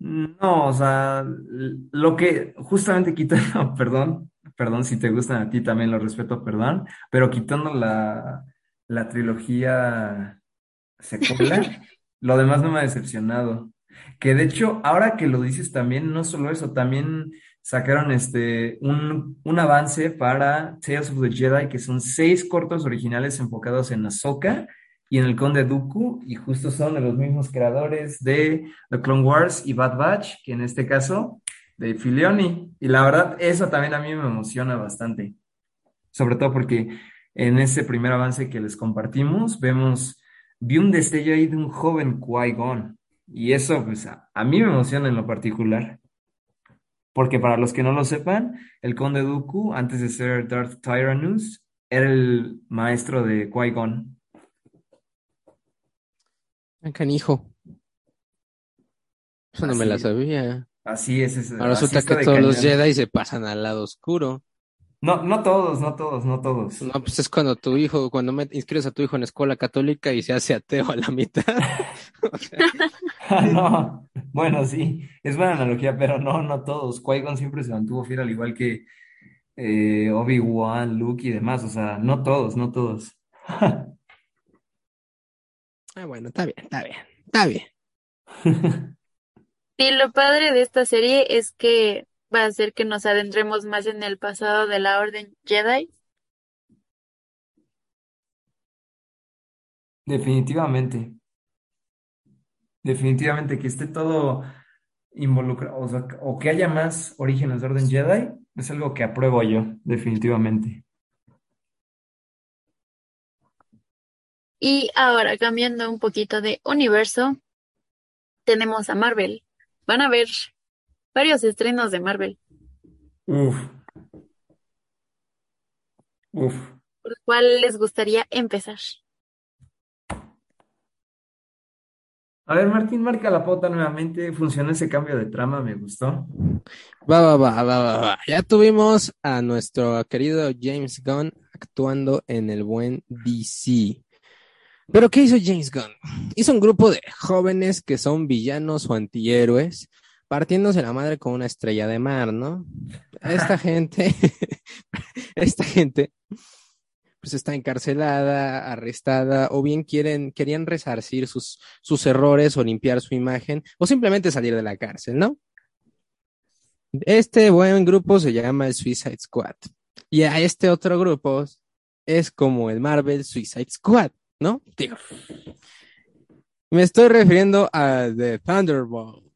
No, o sea, lo que justamente quitando, perdón, perdón, si te gustan a ti también lo respeto, perdón, pero quitando la, la trilogía secuela, lo demás no me ha decepcionado. Que de hecho, ahora que lo dices también, no solo eso, también sacaron este un, un avance para Tales of the Jedi, que son seis cortos originales enfocados en Ahsoka y en el Conde Dooku, y justo son de los mismos creadores de The Clone Wars y Bad Batch, que en este caso, de Filoni. Y la verdad, eso también a mí me emociona bastante, sobre todo porque en ese primer avance que les compartimos, vemos, vi un destello ahí de un joven Qui-Gon. Y eso, pues, a, a mí me emociona en lo particular. Porque para los que no lo sepan, el Conde Dooku, antes de ser Darth Tyrannus, era el maestro de Qui-Gon. Canijo, eso no me la sabía. Así es, es- Ahora resulta que todos los. Jedi se pasan al lado oscuro. No, no todos, no todos, no todos. No, pues es cuando tu hijo, cuando me inscribes a tu hijo en escuela católica y se hace ateo a la mitad. O sea, No, bueno, sí, es buena analogía, pero no, no todos. Qui-Gon siempre se mantuvo fiel, al igual que eh, Obi-Wan, Luke y demás. O sea, no todos, no todos. ah, bueno, está bien, está bien, está bien. Y lo padre de esta serie es que va a hacer que nos adentremos más en el pasado de la Orden Jedi. Definitivamente, definitivamente que esté todo involucrado, o sea, o que haya más orígenes de Orden Jedi, es algo que apruebo yo, definitivamente. Y ahora, cambiando un poquito de universo, tenemos a Marvel. Van a ver varios estrenos de Marvel. Uf, uf. ¿Por cuál les gustaría empezar? A ver, Martín, marca la pauta nuevamente. Funcionó ese cambio de trama, me gustó. Va, va, va, va, va, va. Ya tuvimos a nuestro querido James Gunn actuando en el buen DC. Pero ¿qué hizo James Gunn? Hizo un grupo de jóvenes que son villanos o antihéroes, partiéndose la madre con una estrella de mar, ¿no? Esta gente, esta gente, pues está encarcelada, arrestada, o bien quieren, querían resarcir sus, sus errores o limpiar su imagen, o simplemente salir de la cárcel, ¿no? Este buen grupo se llama el Suicide Squad. Y a este otro grupo es como el Marvel Suicide Squad, ¿no? Digo, me estoy refiriendo a The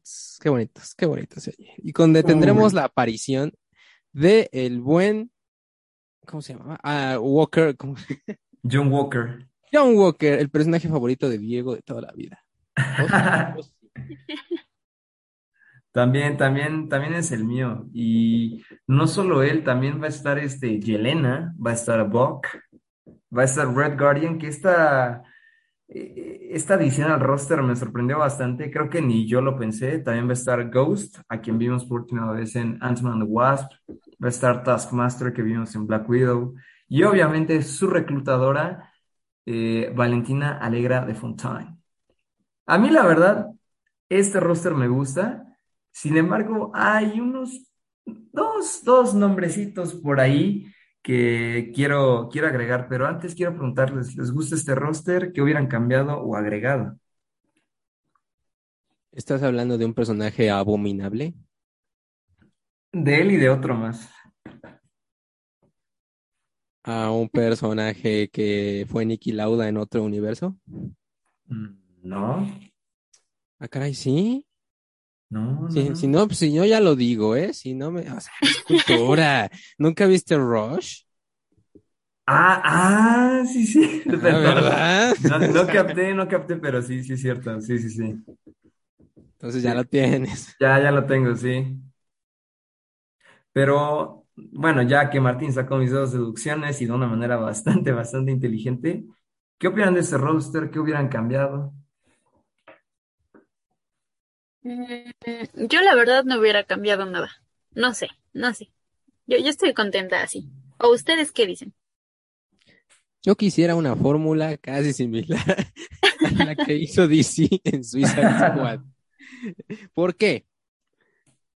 Thunderbolts. Qué bonitos, qué bonitos. oye. Y donde tendremos la aparición de el buen, ¿cómo se llama? Ah, Walker, ¿cómo? John Walker. John Walker, el personaje favorito de Diego de toda la vida. También, también, también es el mío. Y no solo él, también va a estar este Yelena, va a estar Buck, va a estar Red Guardian, que esta, eh, esta adición al roster me sorprendió bastante. Creo que ni yo lo pensé. También va a estar Ghost, a quien vimos por última vez en Ant-Man the Wasp. Va a estar Taskmaster, que vimos en Black Widow. Y obviamente su reclutadora, eh, Valentina Alegra de Fontaine. A mí, la verdad, este roster me gusta. Sin embargo, hay unos dos, dos nombrecitos por ahí que quiero, quiero agregar, pero antes quiero preguntarles, ¿les gusta este roster? ¿Qué hubieran cambiado o agregado? ¿Estás hablando de un personaje abominable? De él y de otro más. ¿A un personaje que fue Niki Lauda en otro universo? Mm, No, Ah, caray, sí. No, no, Sí, no. si no, pues si yo ya lo digo, ¿eh? Si no me, o sea, es cultura. ¿Nunca viste Rush? Ah, ah, sí, sí, Ah. ¿verdad? No, no capté, no capté, pero sí, sí es cierto, sí, sí, sí. Entonces ya lo tienes. Ya, ya lo tengo, sí. Pero bueno, ya que Martín sacó mis dos deducciones y de una manera bastante, bastante inteligente, ¿qué opinan de ese roster? ¿Qué hubieran cambiado? Mm, Yo la verdad no hubiera cambiado nada. No sé, no sé. Yo, estoy contenta así. ¿O ustedes qué dicen? Yo quisiera una fórmula casi similar a la que hizo DC en Suicide Squad. ¿Por qué?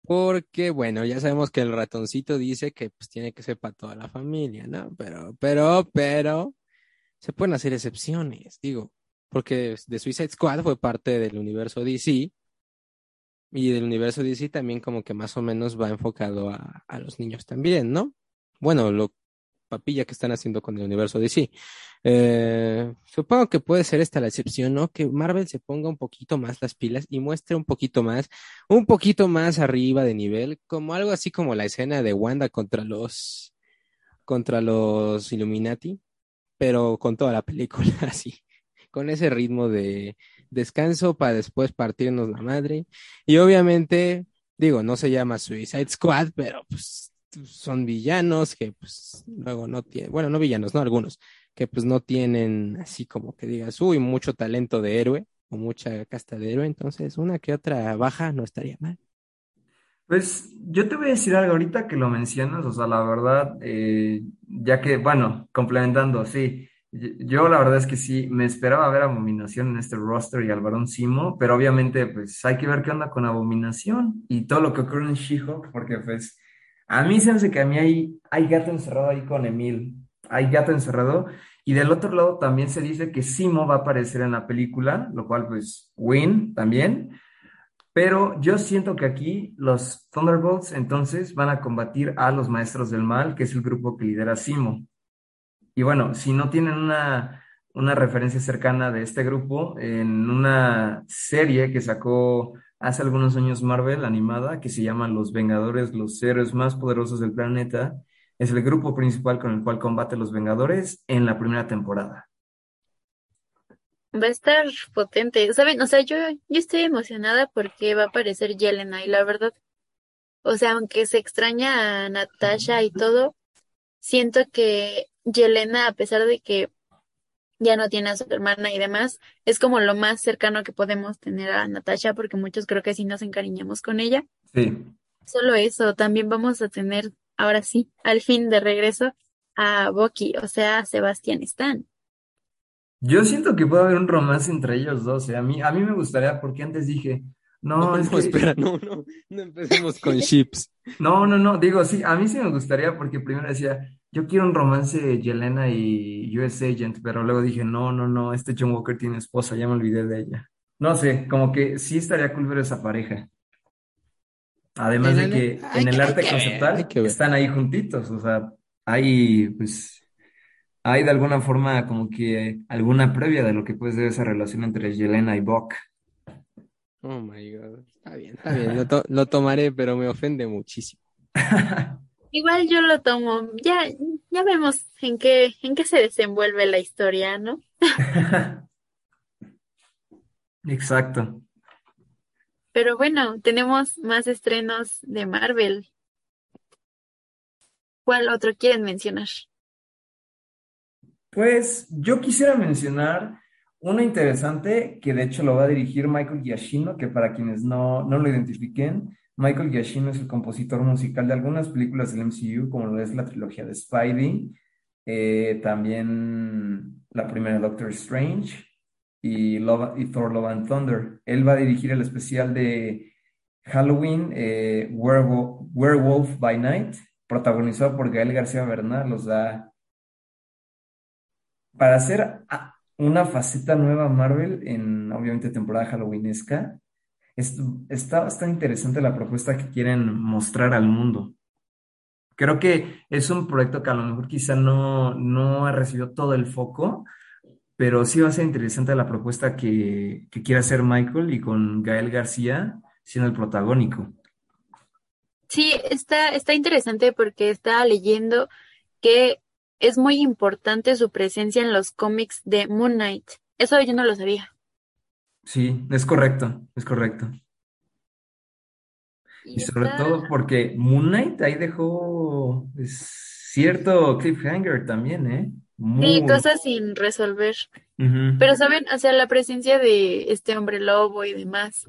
Porque, bueno, ya sabemos que el ratoncito dice que pues tiene que ser para toda la familia, ¿no? Pero, pero, pero, se pueden hacer excepciones, digo, porque The Suicide Squad fue parte del universo DC y del universo DC también como que más o menos va enfocado a, a los niños también, ¿no? Bueno, lo papilla que están haciendo con el universo DC. Eh, supongo que puede ser esta la excepción, ¿no? Que Marvel se ponga un poquito más las pilas y muestre un poquito más, un poquito más arriba de nivel, como algo así como la escena de Wanda contra los, contra los Illuminati, pero con toda la película así, con ese ritmo de descanso para después partirnos la madre. Y obviamente, digo, no se llama Suicide Squad, pero pues son villanos que pues luego no tienen, bueno, no villanos, no algunos, que pues no tienen así como que digas, uy, mucho talento de héroe o mucha casta de héroe, entonces una que otra baja no estaría mal. Pues yo te voy a decir algo ahorita que lo mencionas, o sea, la verdad, eh, ya que, bueno, complementando, sí, yo la verdad es que sí, me esperaba ver Abominación en este roster y al Barón Simo, pero obviamente pues hay que ver qué onda con Abominación y todo lo que ocurre en She-Hulk, porque pues a mí se que a mí hay, hay gato encerrado ahí con Emil, hay gato encerrado, y del otro lado también se dice que Simo va a aparecer en la película, lo cual pues win también. Pero yo siento que aquí los Thunderbolts entonces van a combatir a los Maestros del Mal, que es el grupo que lidera Simo. Y bueno, si no tienen una, una referencia cercana de este grupo, en una serie que sacó hace algunos años Marvel animada, que se llama Los Vengadores, los héroes más poderosos del planeta, es el grupo principal con el cual combate los Vengadores en la primera temporada. Va a estar potente, ¿saben? O sea, yo, yo estoy emocionada porque va a aparecer Yelena y la verdad, o sea, aunque se extraña a Natasha y todo, siento que Yelena, a pesar de que ya no tiene a su hermana y demás, es como lo más cercano que podemos tener a Natasha porque muchos creo que sí nos encariñamos con ella. Sí. Solo eso, también vamos a tener, ahora sí, al fin de regreso a Bucky, o sea, a Sebastián Stan. Yo siento que puede haber un romance entre ellos dos, ¿eh? A mí, a mí me gustaría, porque antes dije, No, no, es no, que, espera, no, no, no empecemos con ships. no, no, no, digo, sí, a mí sí me gustaría, porque primero decía, yo quiero un romance de Yelena y US Agent, pero luego dije, no, no, no, este John Walker tiene esposa, ya me olvidé de ella. No sé, como que sí estaría cool ver esa pareja. Además de que en el arte conceptual están ahí juntitos, o sea, hay, pues, hay de alguna forma como que alguna previa de lo que puede ser esa relación entre Yelena y Buck. Oh my God. Está bien, está bien, lo, to- lo tomaré, pero me ofende muchísimo. Igual yo lo tomo, ya, ya vemos en qué, en qué se desenvuelve la historia, ¿no? Exacto. Pero bueno, tenemos más estrenos de Marvel. ¿Cuál otro quieren mencionar? Pues yo quisiera mencionar uno interesante que de hecho lo va a dirigir Michael Giacchino, que para quienes no, no lo identifiquen, Michael Giacchino es el compositor musical de algunas películas del MCU, como lo es la trilogía de Spidey, eh, también la primera Doctor Strange y, Thor Love and Thunder. Él va a dirigir el especial de Halloween, eh, Werewolf, by Night, protagonizado por Gael García Bernal, o sea, para hacer una faceta nueva Marvel en, obviamente, temporada halloweenesca, es- está bastante interesante la propuesta que quieren mostrar al mundo. Creo que es un proyecto que a lo mejor quizá no, no ha recibido todo el foco, pero sí va a ser interesante la propuesta que, que quiere hacer Michael y con Gael García siendo el protagónico. Sí, está, está interesante porque estaba leyendo que es muy importante su presencia en los cómics de Moon Knight. Eso yo no lo sabía. Sí, es correcto, es correcto. Y Y sobre todo porque Moon Knight ahí dejó cierto cliffhanger también, ¿eh? sí, cosas sin resolver. Pero saben, o sea, la presencia de este hombre lobo y demás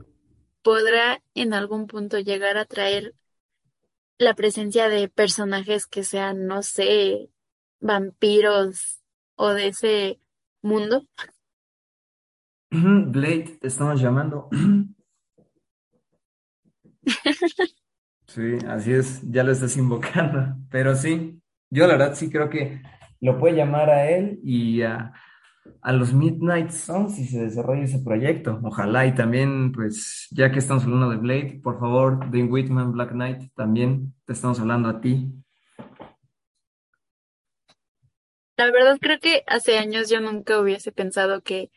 podrá en algún punto llegar a traer la presencia de personajes que sean, no sé, vampiros o de ese mundo. Blade, te estamos llamando. Sí, así es, ya lo estás invocando. Pero sí, yo la verdad sí creo que lo puede llamar a él y a, a los Midnight Suns si se desarrolla ese proyecto. Ojalá y también, pues, ya que estamos hablando de Blade, por favor, Dane Whitman, Black Knight, también te estamos hablando a ti. La verdad creo que hace años yo nunca hubiese pensado que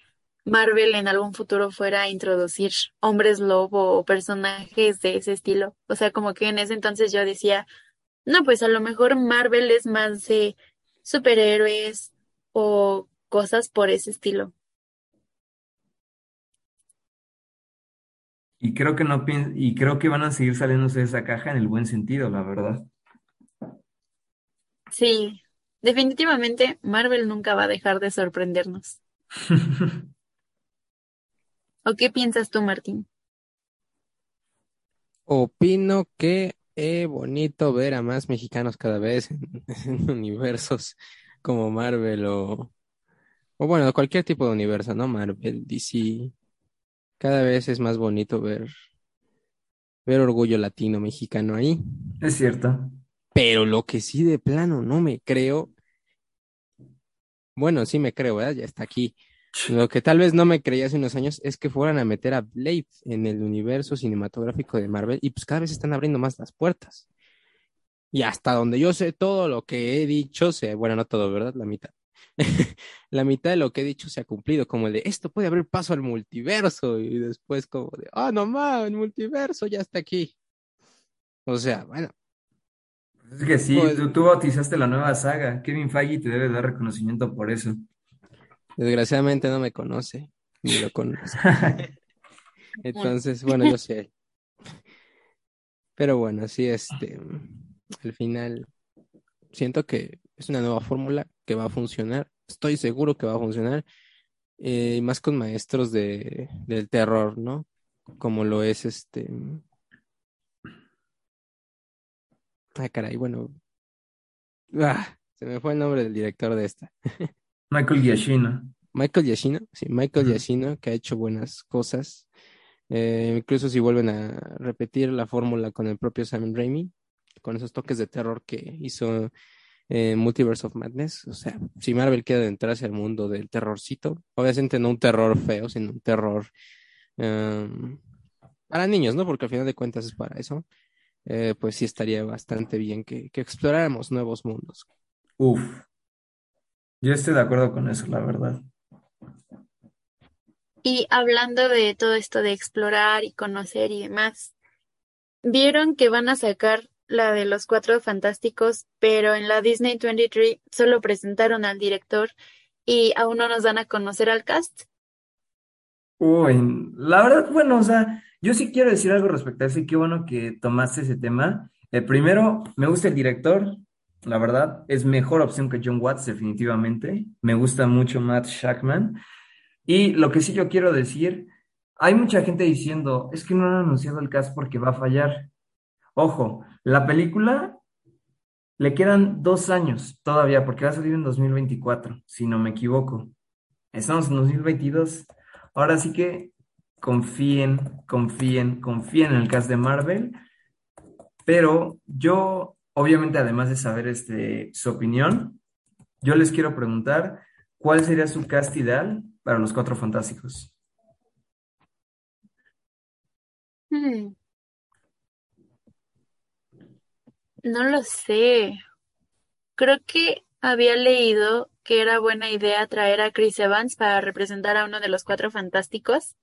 Marvel en algún futuro fuera a introducir hombres lobo o personajes de ese estilo. O sea, como que en ese entonces yo decía, no, pues a lo mejor Marvel es más de superhéroes o cosas por ese estilo. Y creo que no y creo que van a seguir saliéndose de esa caja en el buen sentido, la verdad. Sí, definitivamente Marvel nunca va a dejar de sorprendernos. ¿O qué piensas tú, Martín? Opino que es bonito ver a más mexicanos cada vez en, en universos como Marvel o, o bueno, cualquier tipo de universo, ¿no? Marvel, DC. Cada vez es más bonito ver, ver orgullo latino mexicano ahí. Es cierto. Pero lo que sí de plano no me creo, bueno, sí me creo, ¿verdad? Ya está aquí. Lo que tal vez no me creía hace unos años es que fueran a meter a Blade en el universo cinematográfico de Marvel y pues cada vez están abriendo más las puertas. Y hasta donde yo sé todo lo que he dicho, se, bueno, no todo, ¿verdad? La mitad. La mitad de lo que he dicho se ha cumplido, como el de esto puede abrir paso al multiverso y después como de, ah, no más, el multiverso ya está aquí. O sea, bueno, Es que sí, pues tú, tú bautizaste la nueva saga. Kevin Feige te debe dar reconocimiento por eso. Desgraciadamente no me conoce, ni lo conozco. Entonces, bueno, yo sé. Pero bueno, sí, este, al final siento que es una nueva fórmula que va a funcionar. Estoy seguro que va a funcionar. eh, y más con maestros de, del terror, ¿no? Como lo es este. Ah, caray, bueno. Ah, se me fue el nombre del director de esta. Michael Giacchino. Michael Giacchino, sí, Michael Ujú. Giacchino, que ha hecho buenas cosas. Eh, incluso si vuelven a repetir la fórmula con el propio Sam Raimi, con esos toques de terror que hizo en Multiverse of Madness. O sea, si Marvel quiere adentrarse al mundo del terrorcito, obviamente no un terror feo, sino un terror em, para niños, ¿no? Porque al final de cuentas es para eso. eh, pues sí estaría bastante bien que, que exploráramos nuevos mundos. Uf, yo estoy de acuerdo con eso, la verdad. Y hablando de todo esto de explorar y conocer y demás, vieron que van a sacar la de los Cuatro Fantásticos, pero en la Disney 23 solo presentaron al director y aún no nos dan a conocer al cast. Uy, la verdad, bueno, o sea, Yo sí quiero decir algo respecto a eso y qué bueno que tomaste ese tema. El primero, me gusta el director, la verdad, es mejor opción que John Watts, definitivamente. Me gusta mucho Matt Shackman. Y lo que sí yo quiero decir, hay mucha gente diciendo, es que no han anunciado el cast porque va a fallar. Ojo, la película le quedan dos años todavía porque va a salir en 2024, si no me equivoco. Estamos en 2022. Ahora sí que confíen, confíen, confíen en el cast de Marvel. Pero yo, obviamente, además de saber este, su opinión, yo les quiero preguntar, ¿cuál sería su cast ideal para los Cuatro Fantásticos? Hmm, no lo sé. Creo que había leído que era buena idea traer a Chris Evans para representar a uno de los Cuatro Fantásticos.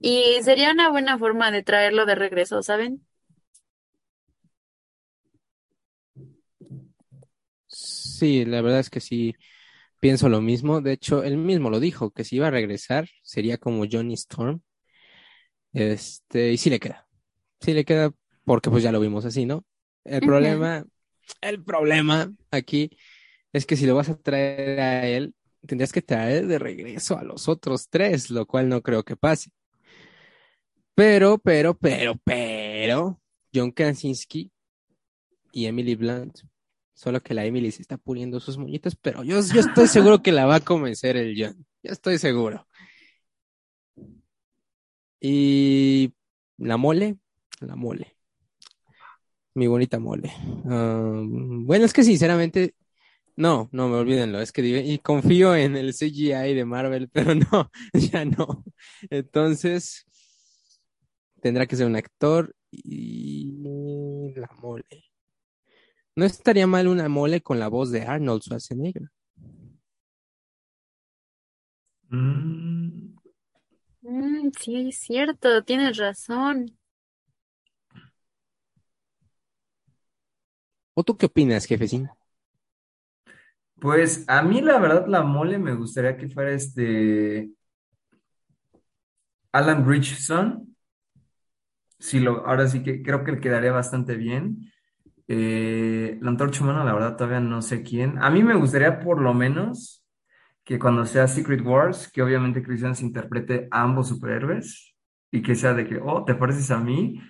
Y sería una buena forma de traerlo de regreso, ¿saben? Sí, la verdad es que sí pienso lo mismo. De hecho, él mismo lo dijo, que si iba a regresar sería como Johnny Storm. Este, y sí le queda. Sí le queda porque pues ya lo vimos así, ¿no? El problema, el problema aquí es que si lo vas a traer a él, tendrías que traer de regreso a los otros tres, lo cual no creo que pase. Pero, pero, pero, pero, John Krasinski y Emily Blunt, solo que la Emily se está puliendo sus moñitas, pero yo, yo estoy seguro que la va a convencer el John. Yo estoy seguro. Y la mole, la mole, mi bonita mole. Bueno, es que sinceramente, no, no me olvídenlo, es que y confío en el CGI de Marvel, pero no, ya no. Entonces, tendrá que ser un actor y la mole. No estaría mal una mole con la voz de Arnold Schwarzenegger. Mm, Mm, sí, es cierto, tienes razón. ¿O tú qué opinas, jefecín? pues a mí la verdad la mole me gustaría que fuera este Alan Richardson. Sí, lo, ahora sí que creo que le quedaría bastante bien. Eh, la antorcha humana, la verdad, todavía no sé quién. A mí me gustaría por lo menos que cuando sea Secret Wars, que obviamente Chris Evans interprete a ambos superhéroes y que sea de que, oh, te pareces a mí.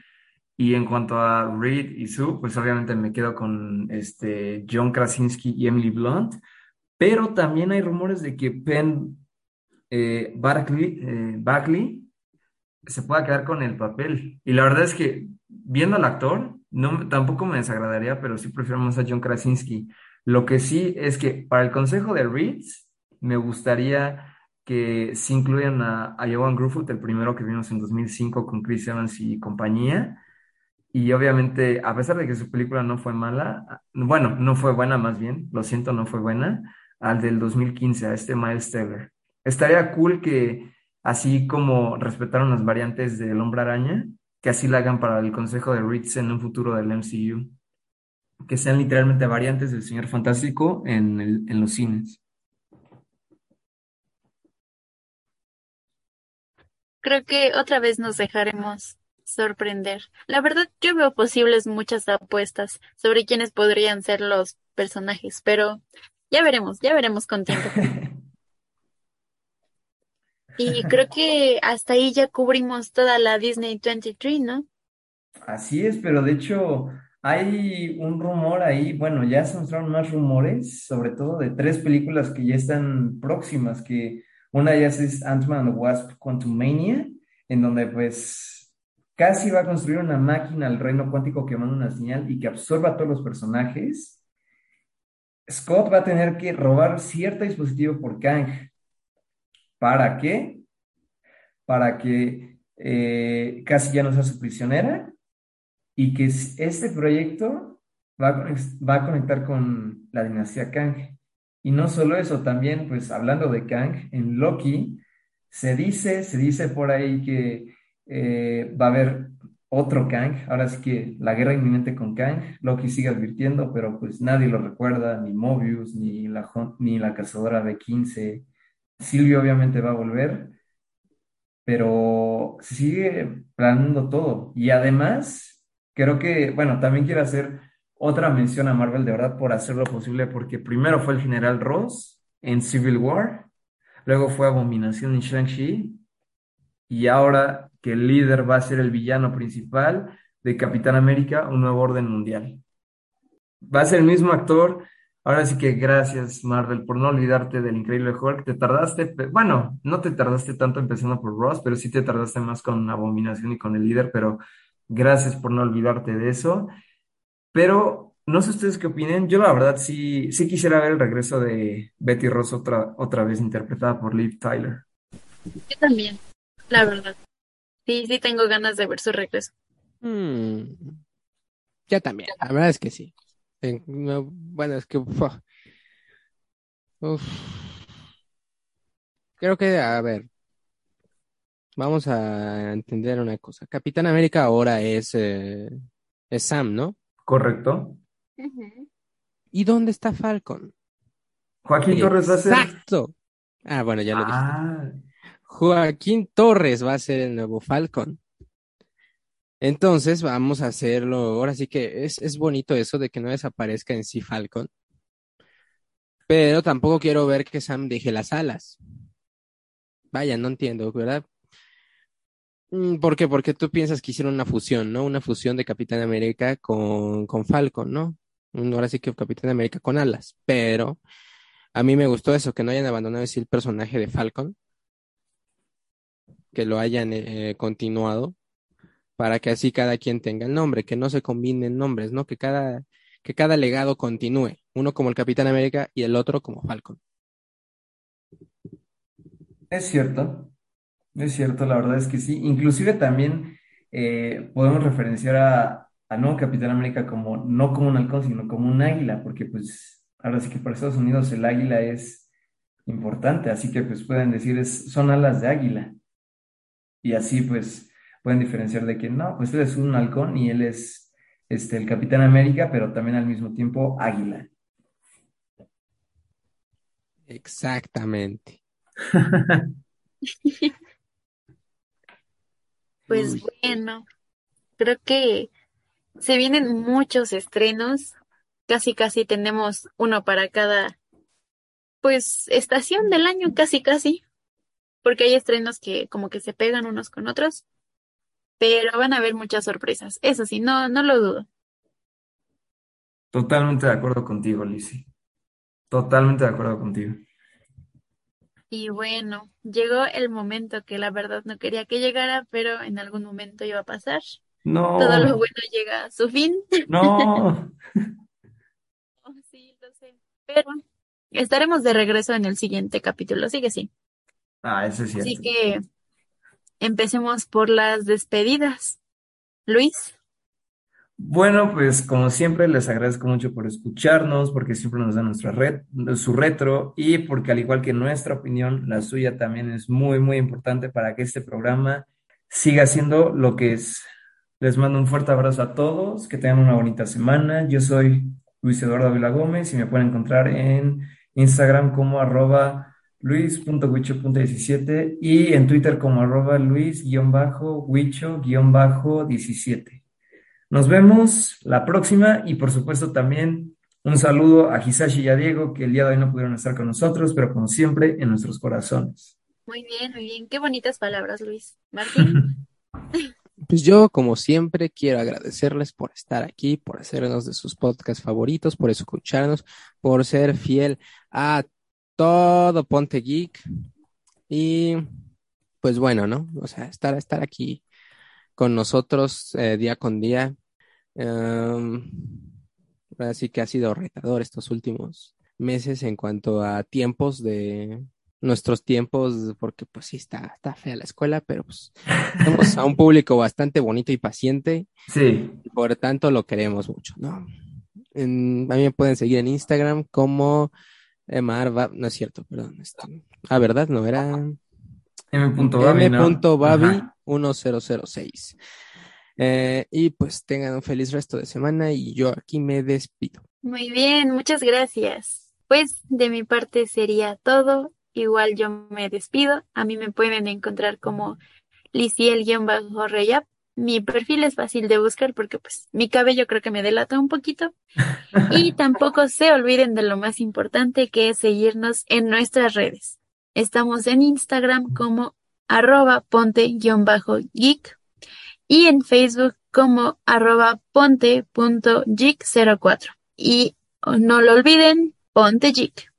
Y en cuanto a Reed y Sue, pues obviamente me quedo con este John Krasinski y Emily Blunt. Pero también hay rumores de que Penn eh, Barkley, eh, Bagley se pueda quedar con el papel. Y la verdad es que viendo al actor, no, tampoco me desagradaría, pero sí prefiero más a John Krasinski. Lo que sí es que para el consejo de Reeds, me gustaría que se incluyan a, a Johan Gruffut, el primero que vimos en 2005 con Chris Evans y compañía. Y obviamente, a pesar de que su película no fue mala, bueno, no fue buena más bien, lo siento, no fue buena, al del 2015, a este Miles Teller. Estaría cool que, así como respetaron las variantes del Hombre Araña, que así la hagan para el consejo de Reeds en un futuro del MCU, que sean literalmente variantes del Señor Fantástico en el- en los cines. Creo que otra vez nos dejaremos sorprender. La verdad, yo veo posibles muchas apuestas sobre quiénes podrían ser los personajes, pero ya veremos, ya veremos con tiempo. Y creo que hasta ahí ya cubrimos toda la Disney 23, ¿no? Así es, pero de hecho hay un rumor ahí, bueno, ya se mostraron más rumores, sobre todo de tres películas que ya están próximas, que una ellas es Ant-Man and the Wasp Quantumania, en donde pues casi va a construir una máquina al reino cuántico que manda una señal y que absorba a todos los personajes. Scott va a tener que robar cierto dispositivo por Kang. ¿Para qué? Para que eh, casi ya no sea su prisionera y que este proyecto va a, va a conectar con la dinastía Kang. Y no solo eso, también, pues hablando de Kang, en Loki se dice, se dice por ahí que eh, va a haber otro Kang, ahora sí que la guerra inminente con Kang, Loki sigue advirtiendo, pero pues nadie lo recuerda, ni Mobius, ni la, ni la cazadora B15, Silvio obviamente va a volver, pero se sigue planeando todo. Y además, creo que, bueno, también quiero hacer otra mención a Marvel de verdad por hacer lo posible, porque primero fue el General Ross en Civil War, luego fue Abominación en Shang-Chi, y ahora que el líder va a ser el villano principal de Capitán América, un nuevo orden mundial. Va a ser el mismo actor. Ahora sí que gracias, Marvel, por no olvidarte del increíble Hulk. Te tardaste, bueno, no te tardaste tanto empezando por Ross, pero sí te tardaste más con Abominación y con el líder, pero gracias por no olvidarte de eso. Pero no sé ustedes qué opinen. Yo la verdad sí, sí quisiera ver el regreso de Betty Ross otra, otra vez interpretada por Liv Tyler. Yo también, la verdad. Sí, sí tengo ganas de ver su regreso. Mm, yo también, la verdad es que sí. En- no, bueno, es que uf, uf. creo que, a ver, vamos a entender una cosa. Capitán América ahora es, eh, es Sam, ¿no? ¿Correcto? ¿Y dónde está Falcon? Joaquín Torres va a ser. Exacto. Ah, bueno, ya lo dije. Ah, Joaquín Torres va a ser el nuevo Falcon. Entonces vamos a hacerlo. Ahora sí que es, es bonito eso de que no desaparezca en sí Falcon. Pero tampoco quiero ver que Sam deje las alas. Vaya, no entiendo, ¿verdad? Mm, ¿Por qué? Porque tú piensas que hicieron una fusión, ¿no? Una fusión de Capitán América con, con Falcon, ¿no? Mm, Ahora sí que Capitán América con alas. Pero a mí me gustó eso, que no hayan abandonado el personaje de Falcon, que lo hayan eh, continuado, para que así cada quien tenga el nombre, que no se combinen nombres, ¿no? Que cada, que cada legado continúe, uno como el Capitán América y el otro como Falcon. es cierto. Es cierto, la verdad es que sí. Inclusive también eh, podemos referenciar a, al nuevo Capitán América como, no como un halcón, sino como un águila, porque pues ahora sí que para Estados Unidos el águila es importante, así que pues pueden decir es, son alas de águila. Y así pues pueden diferenciar de que no, pues él es un halcón y él es este, el Capitán América, pero también al mismo tiempo águila. Exactamente. Pues Uy. bueno, creo que se vienen muchos estrenos. Casi, casi tenemos uno para cada, pues, estación del año, casi, casi. Porque hay estrenos que como que se pegan unos con otros. Pero van a haber muchas sorpresas. Eso sí, no, no lo dudo. Totalmente de acuerdo contigo, Lizzy. Totalmente de acuerdo contigo. Y bueno, llegó el momento que la verdad no quería que llegara, pero en algún momento iba a pasar. Todo lo No, bueno llega a su fin. no. Oh, sí, lo sé. Pero estaremos de regreso en el siguiente capítulo, así que sí. Ah, eso es Así que empecemos por las despedidas. Luis, Bueno, pues como siempre les agradezco mucho por escucharnos, porque siempre nos dan nuestra red, su retro y porque al igual que nuestra opinión, la suya también es muy, muy importante para que este programa siga siendo lo que es. Les mando un fuerte abrazo a todos, que tengan una bonita semana. Yo soy Luis Eduardo Ávila Gómez y me pueden encontrar en Instagram como arroba luis.huicho.17 y en Twitter como arroba luis-huicho-17. Nos vemos la próxima y por supuesto también un saludo a Hisashi y a Diego que el día de hoy no pudieron estar con nosotros, pero como siempre en nuestros corazones. muy bien, muy bien. Qué bonitas palabras, Luis. Martín, Pues yo, como siempre, quiero agradecerles por estar aquí, por hacernos de sus podcasts favoritos, por escucharnos, por ser fiel a todo Ponte Geek. Y pues bueno, ¿no? O sea, estar, estar aquí con nosotros eh, día con día. Em, así que ha sido retador estos últimos meses en cuanto a tiempos de nuestros tiempos, porque pues sí está, está fea la escuela, pero pues tenemos a un público bastante bonito y paciente, Sí, y por tanto lo queremos mucho, ¿no? En- me pueden seguir en Instagram como Emar, Va- no es cierto, perdón. esto- ah, ¿verdad? No, era M.Babi, Ajá. 1006. Eh, y pues tengan un feliz resto de semana y yo aquí me despido. muy bien, muchas gracias. Pues de mi parte sería todo igual yo me despido. A mí me pueden encontrar como Liciel-Reyap. Mi perfil es fácil de buscar porque pues mi cabello creo que me delata un poquito. Y tampoco se olviden de lo más importante que es seguirnos en nuestras redes. Estamos en Instagram como arroba ponte-geek y en Facebook como arroba ponte.geek04. Y no lo olviden, ponte geek.